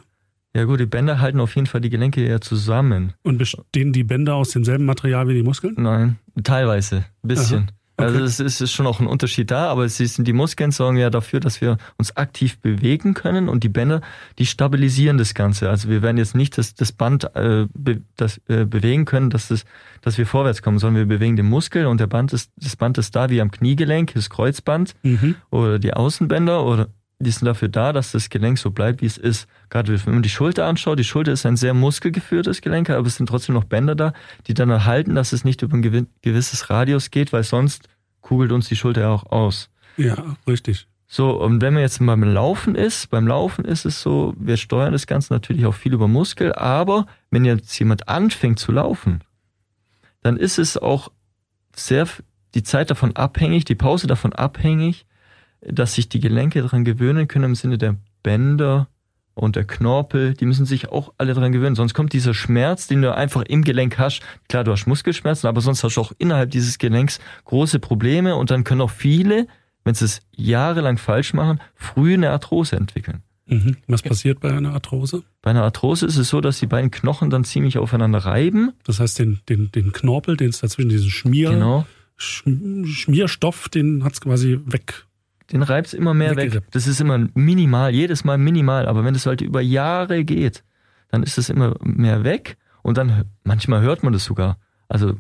Speaker 3: Ja gut, die Bänder halten auf jeden Fall die Gelenke ja zusammen.
Speaker 2: Und bestehen die Bänder aus demselben Material wie die Muskeln?
Speaker 3: Nein, teilweise, ein bisschen.
Speaker 2: Okay.
Speaker 3: Also es ist, ist schon auch ein Unterschied da, aber es ist, die Muskeln sorgen ja dafür, dass wir uns aktiv bewegen können und die Bänder, die stabilisieren das Ganze. Also wir werden jetzt nicht das, das Band äh, be, das, äh, bewegen können, dass, das, dass wir vorwärts kommen, sondern wir bewegen den Muskel und der Band ist, das Band ist da wie am Kniegelenk, das Kreuzband
Speaker 2: Mhm.
Speaker 3: oder die Außenbänder oder die sind dafür da, dass das Gelenk so bleibt, wie es ist. Gerade wenn man die Schulter anschaut, die Schulter ist ein sehr muskelgeführtes Gelenk, aber es sind trotzdem noch Bänder da, die dann erhalten, dass es nicht über ein gewi- gewisses Radius geht, weil sonst kugelt uns die Schulter ja auch aus.
Speaker 2: Ja, richtig.
Speaker 3: So, und wenn man jetzt beim Laufen ist, beim Laufen ist es so, wir steuern das Ganze natürlich auch viel über Muskel, aber wenn jetzt jemand anfängt zu laufen, dann ist es auch sehr die Zeit davon abhängig, die Pause davon abhängig, dass sich die Gelenke daran gewöhnen können im Sinne der Bänder und der Knorpel, die müssen sich auch alle daran gewöhnen. Sonst kommt dieser Schmerz, den du einfach im Gelenk hast. Klar, du hast Muskelschmerzen, aber sonst hast du auch innerhalb dieses Gelenks große Probleme und dann können auch viele, wenn sie es jahrelang falsch machen, früh eine Arthrose entwickeln.
Speaker 2: Mhm. Was passiert bei einer Arthrose?
Speaker 3: Bei einer Arthrose ist es so, dass die beiden Knochen dann ziemlich aufeinander reiben.
Speaker 2: Das heißt, den, den, den Knorpel, den es dazwischen diesen Schmier,
Speaker 3: Genau.
Speaker 2: Sch- Schmierstoff, den hat's quasi weg.
Speaker 3: Den reibt's immer mehr weg. Das ist immer minimal, jedes Mal minimal. Aber wenn es halt über Jahre geht, dann ist es immer mehr weg. Und dann, manchmal hört man das sogar. Also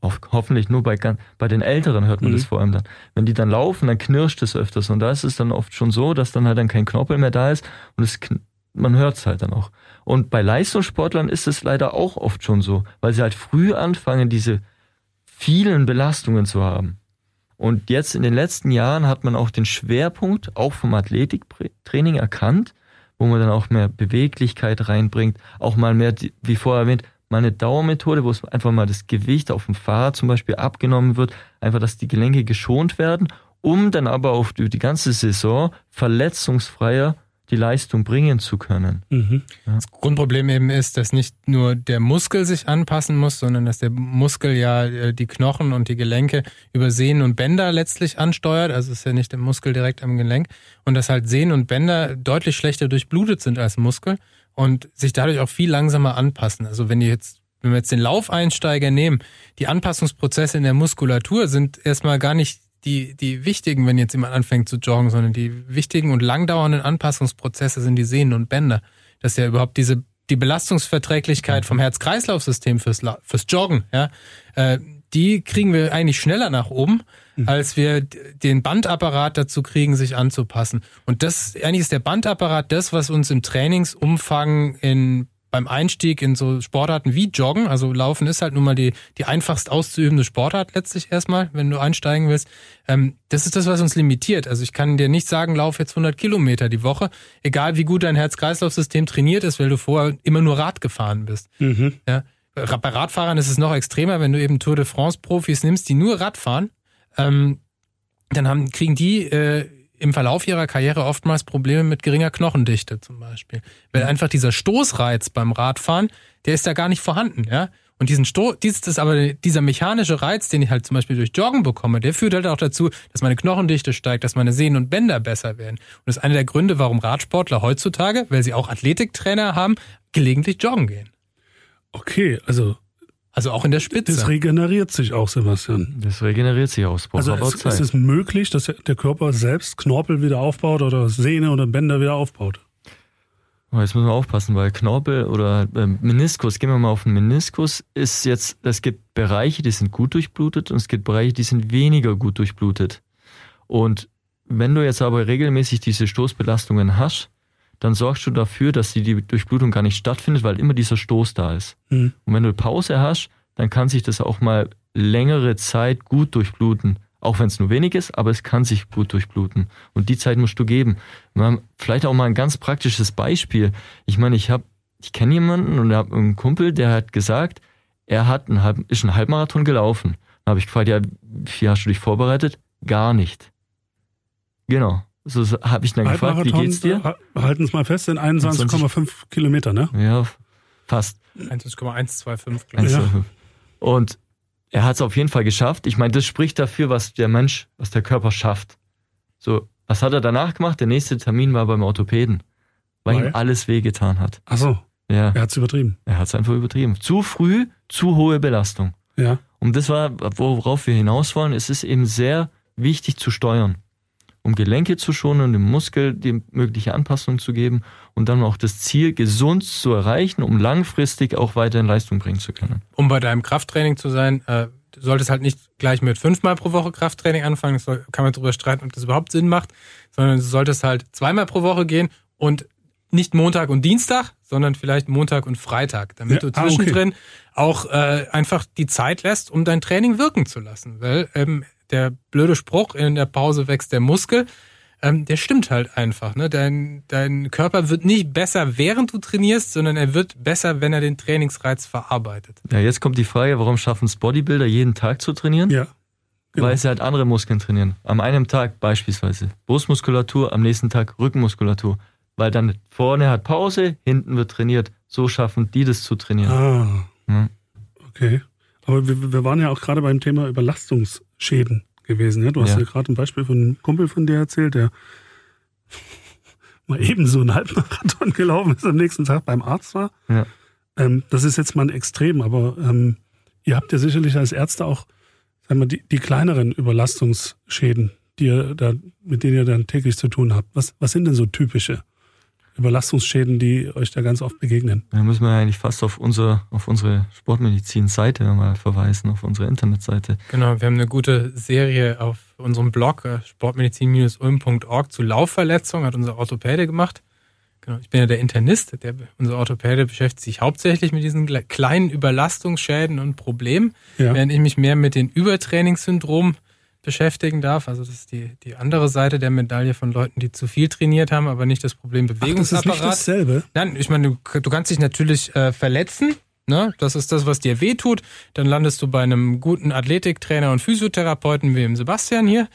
Speaker 3: auf, hoffentlich nur bei, bei den Älteren hört man
Speaker 2: Mhm.
Speaker 3: das vor allem dann. Wenn die dann laufen, dann knirscht es öfters. Und da ist es dann oft schon so, dass dann halt dann kein Knorpel mehr da ist. Und es, man hört es halt dann auch. Und bei Leistungssportlern ist es leider auch oft schon so, weil sie halt früh anfangen, diese vielen Belastungen zu haben. Und jetzt in den letzten Jahren hat man auch den Schwerpunkt auch vom Athletiktraining erkannt, wo man dann auch mehr Beweglichkeit reinbringt, auch mal mehr, wie vorher erwähnt, mal eine Dauermethode, wo es einfach mal das Gewicht auf dem Fahrrad zum Beispiel abgenommen wird, einfach, dass die Gelenke geschont werden, um dann aber auf die ganze Saison verletzungsfreier die Leistung bringen zu können.
Speaker 2: Mhm.
Speaker 4: Das Grundproblem eben ist, dass nicht nur der Muskel sich anpassen muss, sondern dass der Muskel ja äh, die Knochen und die Gelenke über Sehnen und Bänder letztlich ansteuert. Also es ist ja nicht der Muskel direkt am Gelenk. Und dass halt Sehnen und Bänder deutlich schlechter durchblutet sind als Muskel und sich dadurch auch viel langsamer anpassen. Also wenn die jetzt wenn wir jetzt den Laufeinsteiger nehmen, die Anpassungsprozesse in der Muskulatur sind erstmal gar nicht die, die wichtigen, wenn jetzt jemand anfängt zu joggen, sondern die wichtigen und langdauernden Anpassungsprozesse sind die Sehnen und Bänder. Dass ja überhaupt diese, die Belastungsverträglichkeit vom Herz-Kreislauf-System fürs, fürs Joggen, ja, äh, die kriegen wir eigentlich schneller nach oben, als wir den Bandapparat dazu kriegen, sich anzupassen. Und das, eigentlich ist der Bandapparat das, was uns im Trainingsumfang in beim Einstieg in so Sportarten wie Joggen, also Laufen ist halt nun mal die, die einfachst auszuübende Sportart letztlich erstmal, wenn du einsteigen willst. Ähm, das ist das, was uns limitiert. Also ich kann dir nicht sagen, lauf jetzt 100 Kilometer die Woche, egal wie gut dein Herz-Kreislauf-System trainiert ist, weil du vorher immer nur Rad gefahren bist.
Speaker 2: Mhm.
Speaker 4: Ja. Bei Radfahrern ist es noch extremer, wenn du eben Tour de France-Profis nimmst, die nur Rad fahren, ähm, dann haben, kriegen die äh, im Verlauf ihrer Karriere oftmals Probleme mit geringer Knochendichte zum Beispiel. Weil einfach dieser Stoßreiz beim Radfahren, der ist da gar nicht vorhanden, ja. Und diesen Sto dieses ist aber dieser mechanische Reiz, den ich halt zum Beispiel durch Joggen bekomme, der führt halt auch dazu, dass meine Knochendichte steigt, dass meine Sehnen und Bänder besser werden. Und das ist einer der Gründe, warum Radsportler heutzutage, weil sie auch Athletiktrainer haben, gelegentlich joggen gehen.
Speaker 2: Okay, also
Speaker 4: Also auch in der
Speaker 2: das
Speaker 4: Spitze.
Speaker 2: regeneriert sich auch, Sebastian.
Speaker 3: Das regeneriert sich braucht
Speaker 2: Also es,
Speaker 3: Zeit.
Speaker 2: es ist möglich, dass der Körper selbst Knorpel wieder aufbaut oder Sehne oder Bänder wieder aufbaut.
Speaker 3: Oh, jetzt müssen wir aufpassen, weil Knorpel oder ähm, Meniskus, gehen wir mal auf den Meniskus, ist jetzt, es gibt Bereiche, die sind gut durchblutet und es gibt Bereiche, die sind weniger gut durchblutet. Und wenn du jetzt aber regelmäßig diese Stoßbelastungen hast, dann sorgst du dafür, dass die, die Durchblutung gar nicht stattfindet, weil immer dieser Stoß da ist.
Speaker 2: Mhm.
Speaker 3: Und wenn du Pause hast, dann kann sich das auch mal längere Zeit gut durchbluten. Auch wenn es nur wenig ist, aber es kann sich gut durchbluten. Und die Zeit musst du geben. Vielleicht auch mal ein ganz praktisches Beispiel. Ich meine, ich habe, ich kenne jemanden und habe einen Kumpel, der hat gesagt, er hat einen halb, ist einen Halbmarathon gelaufen. Da habe ich gefragt, ja, wie hast du dich vorbereitet? Gar nicht. Genau. So, so habe ich dann gefragt, wie geht's dir?
Speaker 2: ha- halten es mal fest, sind 21,5 Kilometer, ne?
Speaker 3: Ja, fast.
Speaker 4: 21,125, glaube
Speaker 3: Eins,
Speaker 2: Ja.
Speaker 3: zwei, fünf. Und er hat es auf jeden Fall geschafft. Ich meine, das spricht dafür, was der Mensch, was der Körper schafft. So Was hat er danach gemacht? Der nächste Termin war beim Orthopäden, weil,
Speaker 2: Weil?
Speaker 3: ihm alles wehgetan hat.
Speaker 2: Achso,
Speaker 3: Ja,
Speaker 2: er hat's übertrieben.
Speaker 3: er hat es einfach übertrieben. Zu früh, zu hohe Belastung.
Speaker 2: Ja.
Speaker 3: Und das war, worauf wir hinaus wollen. Es ist eben sehr wichtig zu steuern, um Gelenke zu schonen und dem Muskel die mögliche Anpassung zu geben und dann auch das Ziel gesund zu erreichen, um langfristig auch weiter in Leistung bringen zu können.
Speaker 4: Um bei deinem Krafttraining zu sein, äh, du solltest halt nicht gleich mit fünfmal pro Woche Krafttraining anfangen. Das soll, kann man darüber streiten, ob das überhaupt Sinn macht, sondern du solltest halt zweimal pro Woche gehen und nicht Montag und Dienstag, sondern vielleicht Montag und Freitag, damit
Speaker 2: Ja,
Speaker 4: du
Speaker 2: ah, okay.
Speaker 4: zwischendrin auch äh, einfach die Zeit lässt, um dein Training wirken zu lassen. Weil ähm, der blöde Spruch, in der Pause wächst der Muskel, ähm, der stimmt halt einfach. Ne? Dein, dein Körper wird nicht besser, während du trainierst, sondern er wird besser, wenn er den Trainingsreiz verarbeitet.
Speaker 3: Ja, jetzt kommt die Frage, warum schaffen es Bodybuilder jeden Tag zu trainieren?
Speaker 2: Ja. Genau.
Speaker 3: Weil sie halt andere Muskeln trainieren. Am einem Tag beispielsweise Brustmuskulatur, am nächsten Tag Rückenmuskulatur. Weil dann vorne hat Pause, hinten wird trainiert. So schaffen die das zu trainieren.
Speaker 2: Ah.
Speaker 3: Ja.
Speaker 2: Okay. Aber wir, wir waren ja auch gerade beim Thema Überlastungsschäden gewesen. Ja? Du hast
Speaker 3: Ja.
Speaker 2: ja, gerade ein Beispiel von einem Kumpel von dir erzählt, der [LAUGHS] mal eben so einen Halbmarathon [LAUGHS] gelaufen ist, am nächsten Tag beim Arzt war.
Speaker 3: Ja.
Speaker 2: Ähm, das ist jetzt mal ein Extrem, aber ähm, ihr habt ja sicherlich als Ärzte auch sagen wir, die, die kleineren Überlastungsschäden, die ihr da, mit denen ihr dann täglich zu tun habt. Was, was sind denn so typische Überlastungsschäden, die euch da ganz oft begegnen?
Speaker 3: Da müssen wir eigentlich fast auf, unser, auf unsere Sportmedizin-Seite mal verweisen, auf unsere Internetseite.
Speaker 4: Genau, wir haben eine gute Serie auf unserem Blog äh, sportmedizin-ulm.org zu Laufverletzungen, hat unser Orthopäde gemacht. Genau, ich bin ja der Internist, der, unser Orthopäde beschäftigt sich hauptsächlich mit diesen kleinen Überlastungsschäden und Problemen,
Speaker 2: Ja.
Speaker 4: während ich mich mehr mit den Übertrainingssyndromen beschäftigen darf. Also das ist die, die andere Seite der Medaille von Leuten, die zu viel trainiert haben, aber nicht das Problem
Speaker 2: Ach, das ist nicht
Speaker 4: Bewegungsapparat.
Speaker 2: dasselbe.
Speaker 4: Nein, ich meine, du, du kannst dich natürlich äh, verletzen. Ne? Das ist das, was dir wehtut. Dann landest du bei einem guten Athletiktrainer und Physiotherapeuten wie dem Sebastian hier,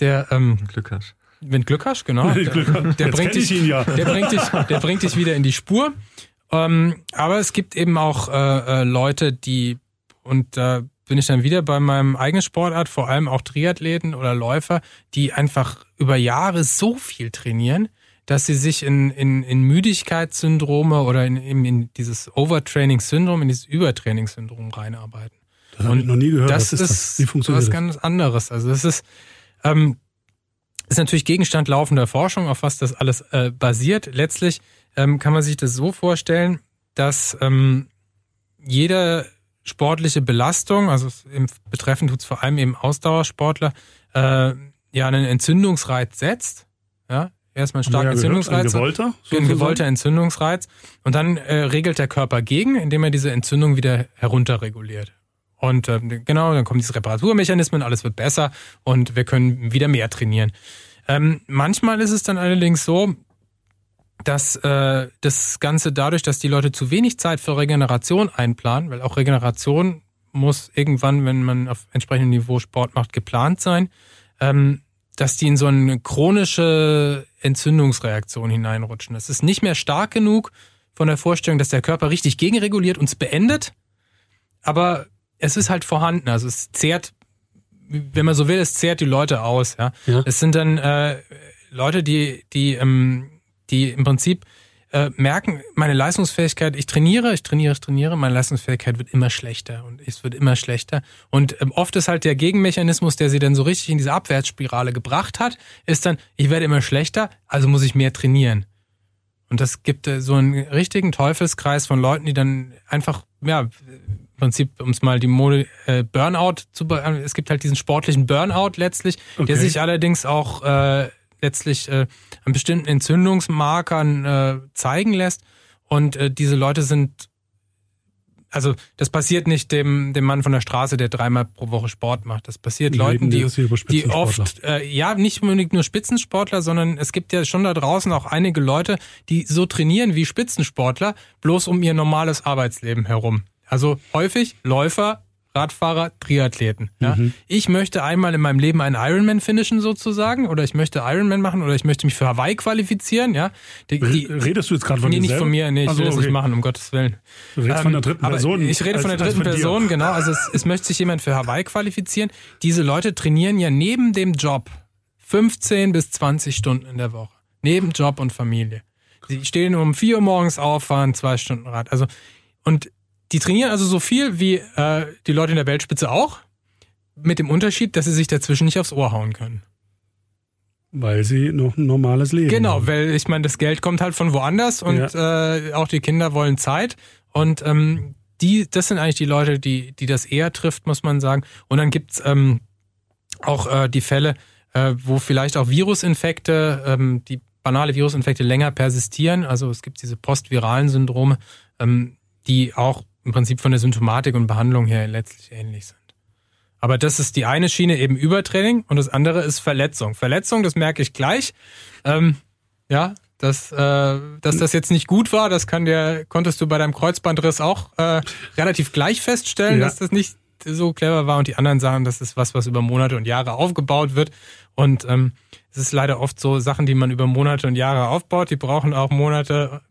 Speaker 4: der, ähm,
Speaker 3: Glück hast.
Speaker 4: wenn Glück hast, genau. Der
Speaker 2: Jetzt
Speaker 4: bringt dich,
Speaker 2: ihn ja.
Speaker 4: der bringt dich, der bringt dich wieder in die Spur. Ähm, aber es gibt eben auch äh, äh, Leute, die, und da bin ich dann wieder bei meinem eigenen Sportart, vor allem auch Triathleten oder Läufer, die einfach über Jahre so viel trainieren, dass sie sich in, in, in Müdigkeitssyndrome oder in, in, in dieses Overtraining-Syndrom, in dieses Übertraining-Syndrom reinarbeiten.
Speaker 2: Das habe ich noch nie gehört.
Speaker 4: Das
Speaker 2: was ist das? Wie funktioniert
Speaker 4: was
Speaker 2: das?
Speaker 4: ganz anderes. Also es ist, ähm, ist natürlich Gegenstand laufender Forschung, auf was das alles äh, basiert. Letztlich ähm, kann man sich das so vorstellen, dass ähm, jede sportliche Belastung, also im betreffend tut es vor allem eben Ausdauersportler, äh, ja einen Entzündungsreiz setzt. Ja, erstmal einen starken
Speaker 2: ja gehört, ein
Speaker 4: Entzündungsreiz.
Speaker 2: gewollter?
Speaker 4: Ein
Speaker 2: sozusagen?
Speaker 4: gewollter Entzündungsreiz. Und dann äh, regelt der Körper gegen, indem er diese Entzündung wieder herunterreguliert. Und äh, genau, dann kommen diese Reparaturmechanismen, alles wird besser und wir können wieder mehr trainieren. Ähm, manchmal ist es dann allerdings so, dass äh, das Ganze dadurch, dass die Leute zu wenig Zeit für Regeneration einplanen, weil auch Regeneration muss irgendwann, wenn man auf entsprechendem Niveau Sport macht, geplant sein, ähm, dass die in so eine chronische Entzündungsreaktion hineinrutschen. Das ist nicht mehr stark genug von der Vorstellung, dass der Körper richtig gegenreguliert und es beendet, aber es ist halt vorhanden. Also es zehrt, wenn man so will, es zehrt die Leute aus. Ja,
Speaker 2: Ja.
Speaker 4: es sind dann äh, Leute, die die ähm, die im Prinzip äh, merken, meine Leistungsfähigkeit, ich trainiere, ich trainiere, ich trainiere, meine Leistungsfähigkeit wird immer schlechter und es wird immer schlechter. Und ähm, oft ist halt der Gegenmechanismus, der sie dann so richtig in diese Abwärtsspirale gebracht hat, ist dann, ich werde immer schlechter, also muss ich mehr trainieren. Und das gibt äh, so einen richtigen Teufelskreis von Leuten, die dann einfach, ja, im Prinzip, um es mal die Mode äh, Burnout zu äh, es gibt halt diesen sportlichen Burnout letztlich,
Speaker 2: Okay.
Speaker 4: der sich allerdings auch äh, letztlich äh, an bestimmten Entzündungsmarkern äh, zeigen lässt. Und äh, diese Leute sind, also das passiert nicht dem, dem Mann von der Straße, der dreimal pro Woche Sport macht. Das passiert
Speaker 2: Wir
Speaker 4: Leuten, die, die oft, äh, ja, nicht unbedingt nur Spitzensportler, sondern es gibt ja schon da draußen auch einige Leute, die so trainieren wie Spitzensportler, bloß um ihr normales Arbeitsleben herum. Also häufig Läufer, Radfahrer, Triathleten. Ja.
Speaker 2: Mhm.
Speaker 4: Ich möchte einmal in meinem Leben einen Ironman finishen sozusagen, oder ich möchte Ironman machen, oder ich möchte mich für Hawaii qualifizieren. Ja. Die, die,
Speaker 2: Re- Redest du jetzt gerade von
Speaker 4: nee,
Speaker 2: dir
Speaker 4: nicht von mir, nee, ich
Speaker 2: Ach so,
Speaker 4: will das nicht machen, um Gottes Willen.
Speaker 2: Du redest von der dritten
Speaker 4: Ähm, aber
Speaker 2: Person.
Speaker 4: Ich rede von der dritten
Speaker 2: von.
Speaker 4: Person, genau. Also es, es möchte sich jemand für Hawaii qualifizieren. Diese Leute trainieren ja neben dem Job 15 bis 20 Stunden in der Woche. Neben Job und Familie. Sie stehen um 4 Uhr morgens auf, fahren zwei Stunden Rad. Also, und die trainieren also so viel wie äh, die Leute in der Weltspitze auch, mit dem Unterschied, dass sie sich dazwischen nicht aufs Ohr hauen können.
Speaker 2: Weil sie noch ein normales Leben
Speaker 4: Genau,
Speaker 2: haben.
Speaker 4: weil ich meine, das Geld kommt halt von woanders und äh, auch die Kinder wollen Zeit. Und ähm, die, das sind eigentlich die Leute, die, die das eher trifft, muss man sagen. Und dann gibt's ähm, auch äh, die Fälle, äh, wo vielleicht auch Virusinfekte, ähm, die banale Virusinfekte länger persistieren. Also es gibt diese postviralen Syndrome, ähm, die auch im Prinzip von der Symptomatik und Behandlung her letztlich ähnlich sind. Aber das ist die eine Schiene eben Übertraining und das andere ist Verletzung. Verletzung, das merke ich gleich. Ähm, ja, dass, äh, dass das jetzt nicht gut war, das kann der, konntest du bei deinem Kreuzbandriss auch äh, relativ gleich feststellen,
Speaker 2: Ja.
Speaker 4: dass das nicht so clever war und die anderen sagen, das ist was, was über Monate und Jahre aufgebaut wird. Und ähm, es ist leider oft so, Sachen, die man über Monate und Jahre aufbaut, die brauchen auch Monate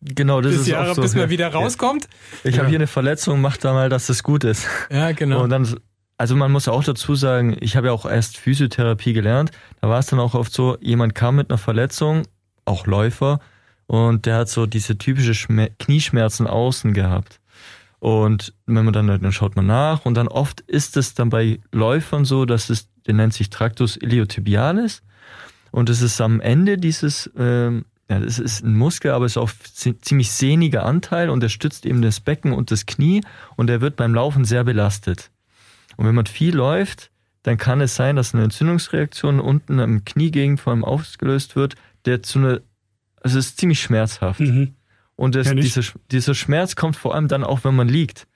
Speaker 3: Genau, das
Speaker 4: bis
Speaker 3: ist
Speaker 4: Jahre,
Speaker 3: auch so.
Speaker 4: bis man
Speaker 3: ja.
Speaker 4: wieder rauskommt.
Speaker 3: Ich
Speaker 2: Ja.
Speaker 3: habe hier eine Verletzung, mach da mal, dass es gut ist.
Speaker 4: Ja, genau.
Speaker 3: Und dann, also man muss auch dazu sagen, ich habe ja auch erst Physiotherapie gelernt. Da war es dann auch oft so, jemand kam mit einer Verletzung, auch Läufer, und der hat so diese typische Schmer Knieschmerzen außen gehabt. Und wenn man dann, dann schaut man nach und dann oft ist es dann bei Läufern so, dass es, der nennt sich Tractus iliotibialis und es ist am Ende dieses, ähm, ja, es ist ein Muskel, aber es ist auch zi- ziemlich sehniger Anteil und der stützt eben das Becken und das Knie und der wird beim Laufen sehr belastet. Und wenn man viel läuft, dann kann es sein, dass eine Entzündungsreaktion unten am Kniegegend vor allem ausgelöst wird, der zu einer, also es ist ziemlich schmerzhaft.
Speaker 2: Mhm.
Speaker 3: Und das, dieser, dieser Schmerz kommt vor allem dann auch, wenn man liegt.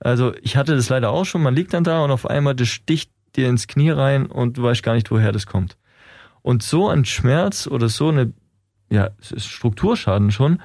Speaker 3: Also ich hatte das leider auch schon, man liegt dann da und auf einmal das sticht dir ins Knie rein und du weißt gar nicht, woher das kommt. Und so ein Schmerz oder so eine, ja, es ist Strukturschaden schon,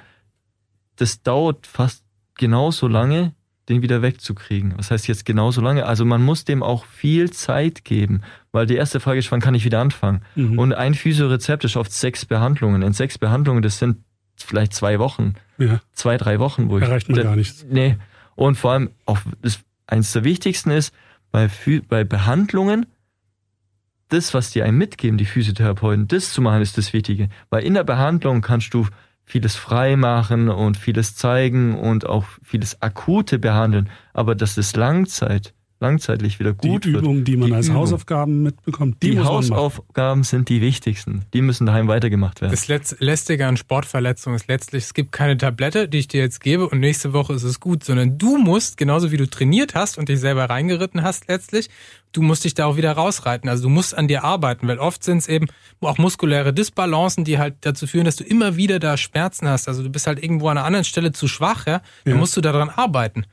Speaker 3: das dauert fast genauso lange, den wieder wegzukriegen. Was heißt jetzt genauso lange? Also man muss dem auch viel Zeit geben, weil die erste Frage ist, wann kann ich wieder anfangen?
Speaker 2: Mhm.
Speaker 3: Und ein Physiorezept ist oft sechs Behandlungen. In sechs Behandlungen, das sind vielleicht zwei Wochen,
Speaker 2: ja,
Speaker 3: zwei, drei Wochen, wo ich.
Speaker 2: erreicht man gar nichts.
Speaker 3: Nee. Und vor allem auch das, eins der wichtigsten ist, bei, bei Behandlungen, das, was die einem mitgeben, die Physiotherapeuten, das zu machen, ist das Wichtige. Weil in der Behandlung kannst du vieles frei machen und vieles zeigen und auch vieles Akute behandeln. Aber dass es Langzeit, langzeitlich wieder
Speaker 2: Die
Speaker 3: gut wird.
Speaker 2: Übungen, die man
Speaker 3: Die
Speaker 2: als
Speaker 3: Übung.
Speaker 2: Hausaufgaben mitbekommt, die,
Speaker 3: Die
Speaker 2: muss man machen.
Speaker 3: Hausaufgaben sind die wichtigsten. Die müssen daheim weitergemacht werden.
Speaker 4: Das Letz Lästige an Sportverletzungen ist letztlich, es gibt keine Tablette, die ich dir jetzt gebe und nächste Woche ist es gut, sondern du musst, genauso wie du trainiert hast und dich selber reingeritten hast letztlich, du musst dich da auch wieder rausreiten. Also du musst an dir arbeiten, weil oft sind es eben auch muskuläre Disbalancen, die halt dazu führen, dass du immer wieder da Schmerzen hast. Also du bist halt irgendwo an einer anderen Stelle zu schwach, ja, dann
Speaker 2: Ja.
Speaker 4: musst du daran arbeiten.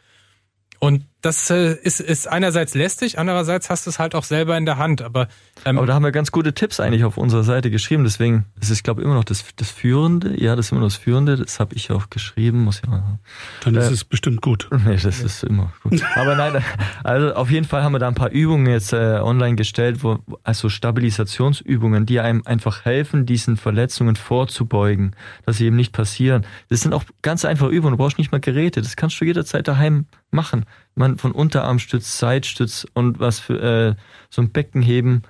Speaker 4: Und das äh, ist, ist einerseits lästig, andererseits hast du es halt auch selber in der Hand. Aber, ähm,
Speaker 3: Aber da haben wir ganz gute Tipps eigentlich auf unserer Seite geschrieben. Deswegen, es ist, glaube ich, immer noch das, das Führende. Ja, das ist immer noch das Führende. Das habe ich auch geschrieben. Muss ich mal.
Speaker 2: Dann ist
Speaker 3: Äh,
Speaker 2: es bestimmt gut. [LAUGHS]
Speaker 3: Nee, das ist immer gut. [LAUGHS] Aber nein, also auf jeden Fall haben wir da ein paar Übungen jetzt äh, online gestellt, wo, also Stabilisationsübungen, die einem einfach helfen, diesen Verletzungen vorzubeugen, dass sie eben nicht passieren. Das sind auch ganz einfache Übungen. Du brauchst nicht mal Geräte. Das kannst du jederzeit daheim machen. Man von Unterarmstütz, Seitstütz und was für äh, so ein Becken heben.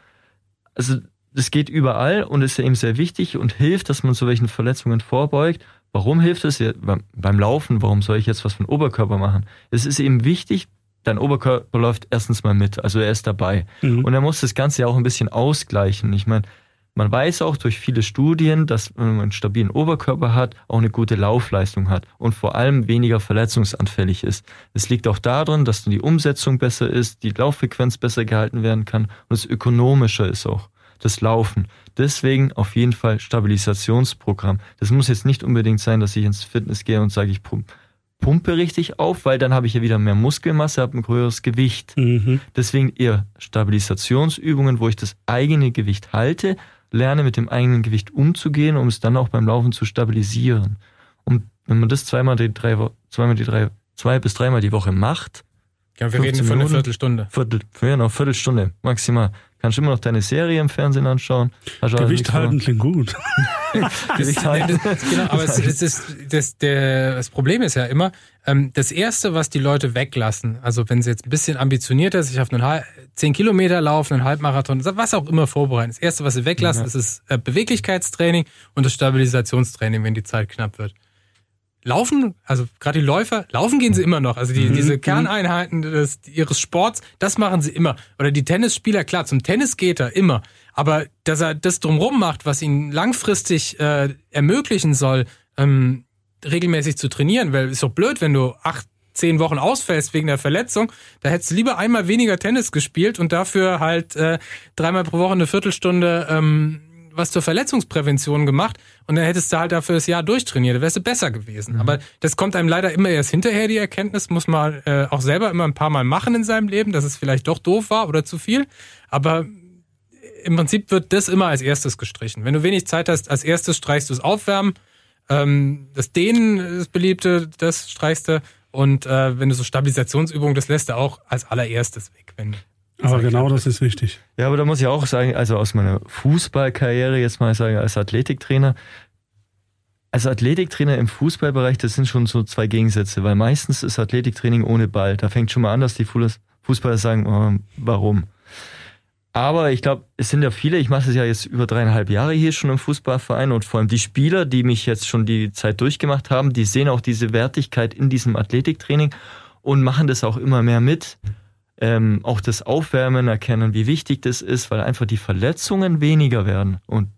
Speaker 3: Also das geht überall und ist ja eben sehr wichtig und hilft, dass man so welchen Verletzungen vorbeugt. Warum hilft es? Ja, beim, beim Laufen, warum soll ich jetzt was für den Oberkörper machen? Es ist eben wichtig, dein Oberkörper läuft erstens mal mit, also er ist dabei.
Speaker 2: Mhm.
Speaker 3: Und er muss das Ganze ja auch ein bisschen ausgleichen. Ich meine, man weiß auch durch viele Studien, dass wenn man einen stabilen Oberkörper hat, auch eine gute Laufleistung hat und vor allem weniger verletzungsanfällig ist. Es liegt auch daran, dass dann die Umsetzung besser ist, die Lauffrequenz besser gehalten werden kann und es ökonomischer ist auch, das Laufen. Deswegen auf jeden Fall Stabilisationsprogramm. Das muss jetzt nicht unbedingt sein, dass ich ins Fitness gehe und sage, ich pum- pumpe richtig auf, weil dann habe ich ja wieder mehr Muskelmasse, habe ein höheres Gewicht.
Speaker 2: Mhm.
Speaker 3: Deswegen eher Stabilisationsübungen, wo ich das eigene Gewicht halte, lerne mit dem eigenen Gewicht umzugehen, um es dann auch beim Laufen zu stabilisieren. Und wenn man das zweimal die drei, zweimal die drei, zwei bis dreimal die Woche macht,
Speaker 4: ja, wir reden
Speaker 3: 15
Speaker 4: von einer. Viertelstunde.
Speaker 3: Viertel, ja, noch Viertelstunde maximal, Kannst immer noch deine Serie im Fernsehen anschauen.
Speaker 2: Gewicht halten klingt gut. [LAUGHS]
Speaker 3: Gewicht halten.
Speaker 4: genau, aber es, [LAUGHS] es ist, das, der, das Problem ist ja immer, ähm, das Erste, was die Leute weglassen, also wenn sie jetzt ein bisschen ambitionierter sich auf einen Halb, 10 Kilometer laufen, einen Halbmarathon, was auch immer vorbereiten, das Erste, was sie weglassen, ja. ist das äh, Beweglichkeitstraining und das Stabilisationstraining, wenn die Zeit knapp wird. Laufen, also gerade die Läufer, laufen gehen sie immer noch. Also die, mhm. diese mhm. Kerneinheiten des, ihres Sports, das machen sie immer. Oder die Tennisspieler, klar, zum Tennis geht er immer. Aber dass er das drumrum macht, was ihn langfristig äh, ermöglichen soll, ähm, regelmäßig zu trainieren, weil ist doch blöd, wenn du acht, zehn Wochen ausfällst wegen der Verletzung, da hättest du lieber einmal weniger Tennis gespielt und dafür halt äh, dreimal pro Woche eine Viertelstunde ähm, was zur Verletzungsprävention gemacht und dann hättest du halt dafür das Jahr durchtrainiert, da wärst du besser gewesen. Mhm. Aber das kommt einem leider immer erst hinterher, die Erkenntnis, muss man äh, auch selber immer ein paar Mal machen in seinem Leben, dass es vielleicht doch doof war oder zu viel. Aber im Prinzip wird das immer als erstes gestrichen. Wenn du wenig Zeit hast, als erstes streichst du es Aufwärmen, ähm, das Dehnen ist beliebte, das streichst du und äh, wenn du so Stabilisationsübungen, das lässt du auch als allererstes weg. Wenn
Speaker 2: aber genau das ist wichtig.
Speaker 3: Ja, aber da muss ich auch sagen, also aus meiner Fußballkarriere jetzt mal sagen, als Athletiktrainer, als Athletiktrainer im Fußballbereich, das sind schon so zwei Gegensätze, weil meistens ist Athletiktraining ohne Ball. Da fängt schon mal an, dass die Fußballer sagen, oh, warum? Aber ich glaube, es sind ja viele, ich mache es ja jetzt über dreieinhalb Jahre hier schon im Fußballverein und vor allem die Spieler, die mich jetzt schon die Zeit durchgemacht haben, die sehen auch diese Wertigkeit in diesem Athletiktraining und machen das auch immer mehr mit ähm, auch das Aufwärmen erkennen, wie wichtig das ist, weil einfach die Verletzungen weniger werden. Und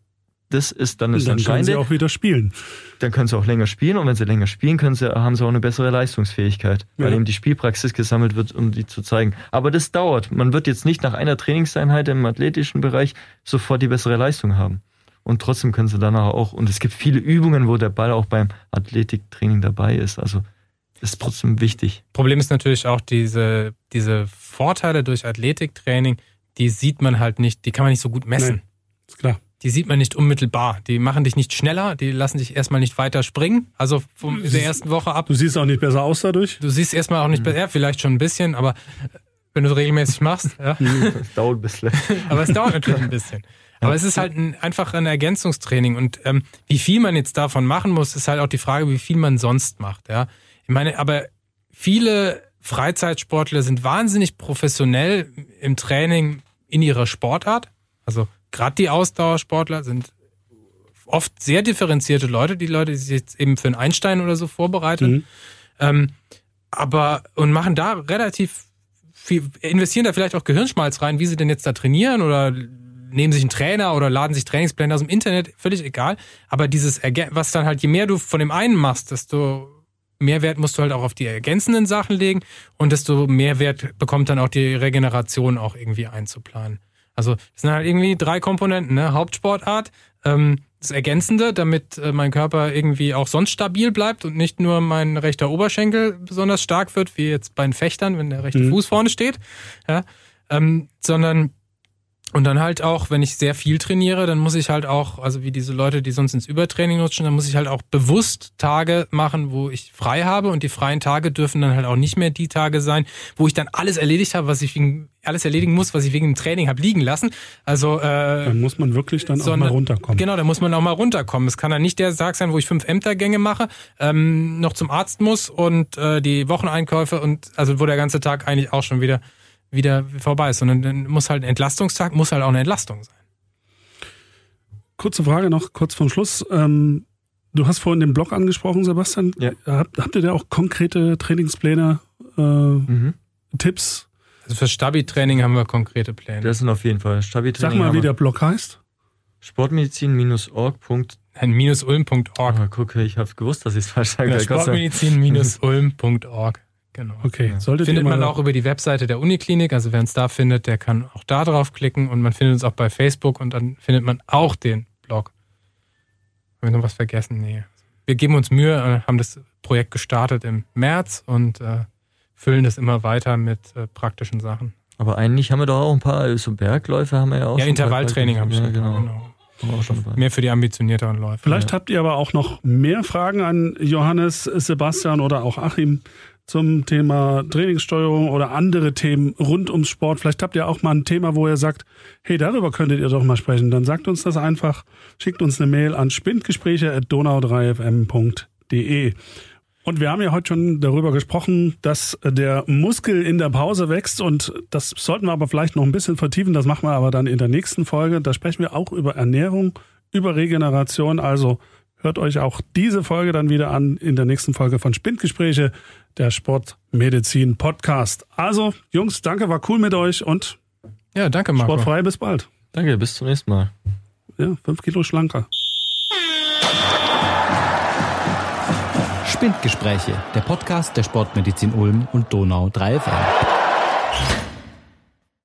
Speaker 3: das ist dann das
Speaker 2: dann können sie auch wieder spielen.
Speaker 3: Dann können sie auch länger spielen und wenn sie länger spielen, können sie, haben sie auch eine bessere Leistungsfähigkeit, weil ja. eben die Spielpraxis gesammelt wird, um die zu zeigen. Aber das dauert. Man wird jetzt nicht nach einer Trainingseinheit im athletischen Bereich sofort die bessere Leistung haben. Und trotzdem können sie danach auch, und es gibt viele Übungen, wo der Ball auch beim Athletiktraining dabei ist. Also ist trotzdem wichtig.
Speaker 4: Problem ist natürlich auch diese, diese Vorteile durch Athletiktraining, die sieht man halt nicht, die kann man nicht so gut messen. Nee,
Speaker 2: ist klar.
Speaker 4: Die sieht man nicht unmittelbar. Die machen dich nicht schneller, die lassen dich erstmal nicht weiter springen. Also von der ersten Woche ab.
Speaker 2: Du siehst auch nicht besser aus dadurch?
Speaker 4: Du siehst erstmal auch nicht mhm. besser, ja, vielleicht schon ein bisschen, aber wenn du es regelmäßig machst, ja. [LAUGHS]
Speaker 3: Es dauert ein bisschen. [LAUGHS]
Speaker 4: aber es dauert natürlich ein bisschen. Aber es ist halt ein, einfach ein Ergänzungstraining und ähm, wie viel man jetzt davon machen muss, ist halt auch die Frage, wie viel man sonst macht. Ja, ich meine, aber viele Freizeitsportler sind wahnsinnig professionell im Training in ihrer Sportart. Also gerade die Ausdauersportler sind oft sehr differenzierte Leute, die Leute, die sich jetzt eben für einen Einstein oder so vorbereiten. Mhm. Ähm, aber und machen da relativ viel, investieren da vielleicht auch Gehirnschmalz rein, wie sie denn jetzt da trainieren oder nehmen sich einen Trainer oder laden sich Trainingspläne aus dem Internet, völlig egal. Aber dieses, was dann halt, je mehr du von dem einen machst, desto Mehrwert musst du halt auch auf die ergänzenden Sachen legen und desto mehr Wert bekommt dann auch die Regeneration auch irgendwie einzuplanen. Also das sind halt irgendwie drei Komponenten, ne? Hauptsportart, ähm, das Ergänzende, damit äh, mein Körper irgendwie auch sonst stabil bleibt und nicht nur mein rechter Oberschenkel besonders stark wird, wie jetzt bei den Fechtern, wenn der rechte mhm. Fuß vorne steht, ja? ähm, sondern und dann halt auch, wenn ich sehr viel trainiere, dann muss ich halt auch, also wie diese Leute, die sonst ins Übertraining nutzen, dann muss ich halt auch bewusst Tage machen, wo ich frei habe. Und die freien Tage dürfen dann halt auch nicht mehr die Tage sein, wo ich dann alles erledigt habe, was ich wegen, alles erledigen muss, was ich wegen dem Training habe liegen lassen. Also äh,
Speaker 2: dann muss man wirklich dann sondern, auch mal runterkommen.
Speaker 4: Genau, da muss man auch mal runterkommen. Es kann dann nicht der Tag sein, wo ich fünf Ämtergänge mache, ähm, noch zum Arzt muss und äh, die Wocheneinkäufe und also wo der ganze Tag eigentlich auch schon wieder wieder vorbei ist, sondern dann muss halt ein Entlastungstag, muss halt auch eine Entlastung sein.
Speaker 2: Kurze Frage noch, kurz vom Schluss. Ähm, du hast vorhin den Blog angesprochen, Sebastian. Ja. Habt, habt ihr da auch konkrete Trainingspläne, äh, mhm. Tipps?
Speaker 4: Also für Stabi-Training haben wir konkrete Pläne.
Speaker 3: Das sind auf jeden Fall
Speaker 2: Stabi-Training. Sag mal, wie der Blog heißt.
Speaker 3: Sportmedizin-org.
Speaker 4: Ulm.org.
Speaker 3: Oh, guck, ich habe gewusst, dass ich es falsch sage.
Speaker 4: Ja, Sportmedizin-ulm.org. Genau.
Speaker 2: Okay,
Speaker 4: solltet findet man auch über die Webseite der Uniklinik. Also wer uns da findet, der kann auch da drauf klicken und man findet uns auch bei Facebook und dann findet man auch den Blog. Haben wir noch was vergessen? Nee. Wir geben uns Mühe, äh, haben das Projekt gestartet im März und äh, füllen das immer weiter mit äh, praktischen Sachen.
Speaker 3: Aber eigentlich haben wir doch auch ein paar, so Bergläufe haben wir ja auch.
Speaker 4: Ja, Intervalltraining haben wir ja, genau. genau. Mehr für die ambitionierteren Läufer.
Speaker 2: Vielleicht ja. habt ihr aber auch noch mehr Fragen an Johannes, Sebastian oder auch Achim zum Thema Trainingssteuerung oder andere Themen rund ums Sport. Vielleicht habt ihr auch mal ein Thema, wo ihr sagt, hey, darüber könntet ihr doch mal sprechen. Dann sagt uns das einfach, schickt uns eine Mail an spindgespräche.donau3fm.de. Und wir haben ja heute schon darüber gesprochen, dass der Muskel in der Pause wächst und das sollten wir aber vielleicht noch ein bisschen vertiefen. Das machen wir aber dann in der nächsten Folge. Da sprechen wir auch über Ernährung, über Regeneration. Also hört euch auch diese Folge dann wieder an in der nächsten Folge von Spindgespräche, der Sportmedizin Podcast. Also Jungs, danke, war cool mit euch und
Speaker 4: Ja, danke, Marco.
Speaker 2: sportfrei bis bald.
Speaker 3: Danke, bis zum nächsten Mal.
Speaker 2: Ja, fünf Kilo schlanker.
Speaker 1: Spindgespräche, der Podcast der Sportmedizin Ulm und Donau 3 FM.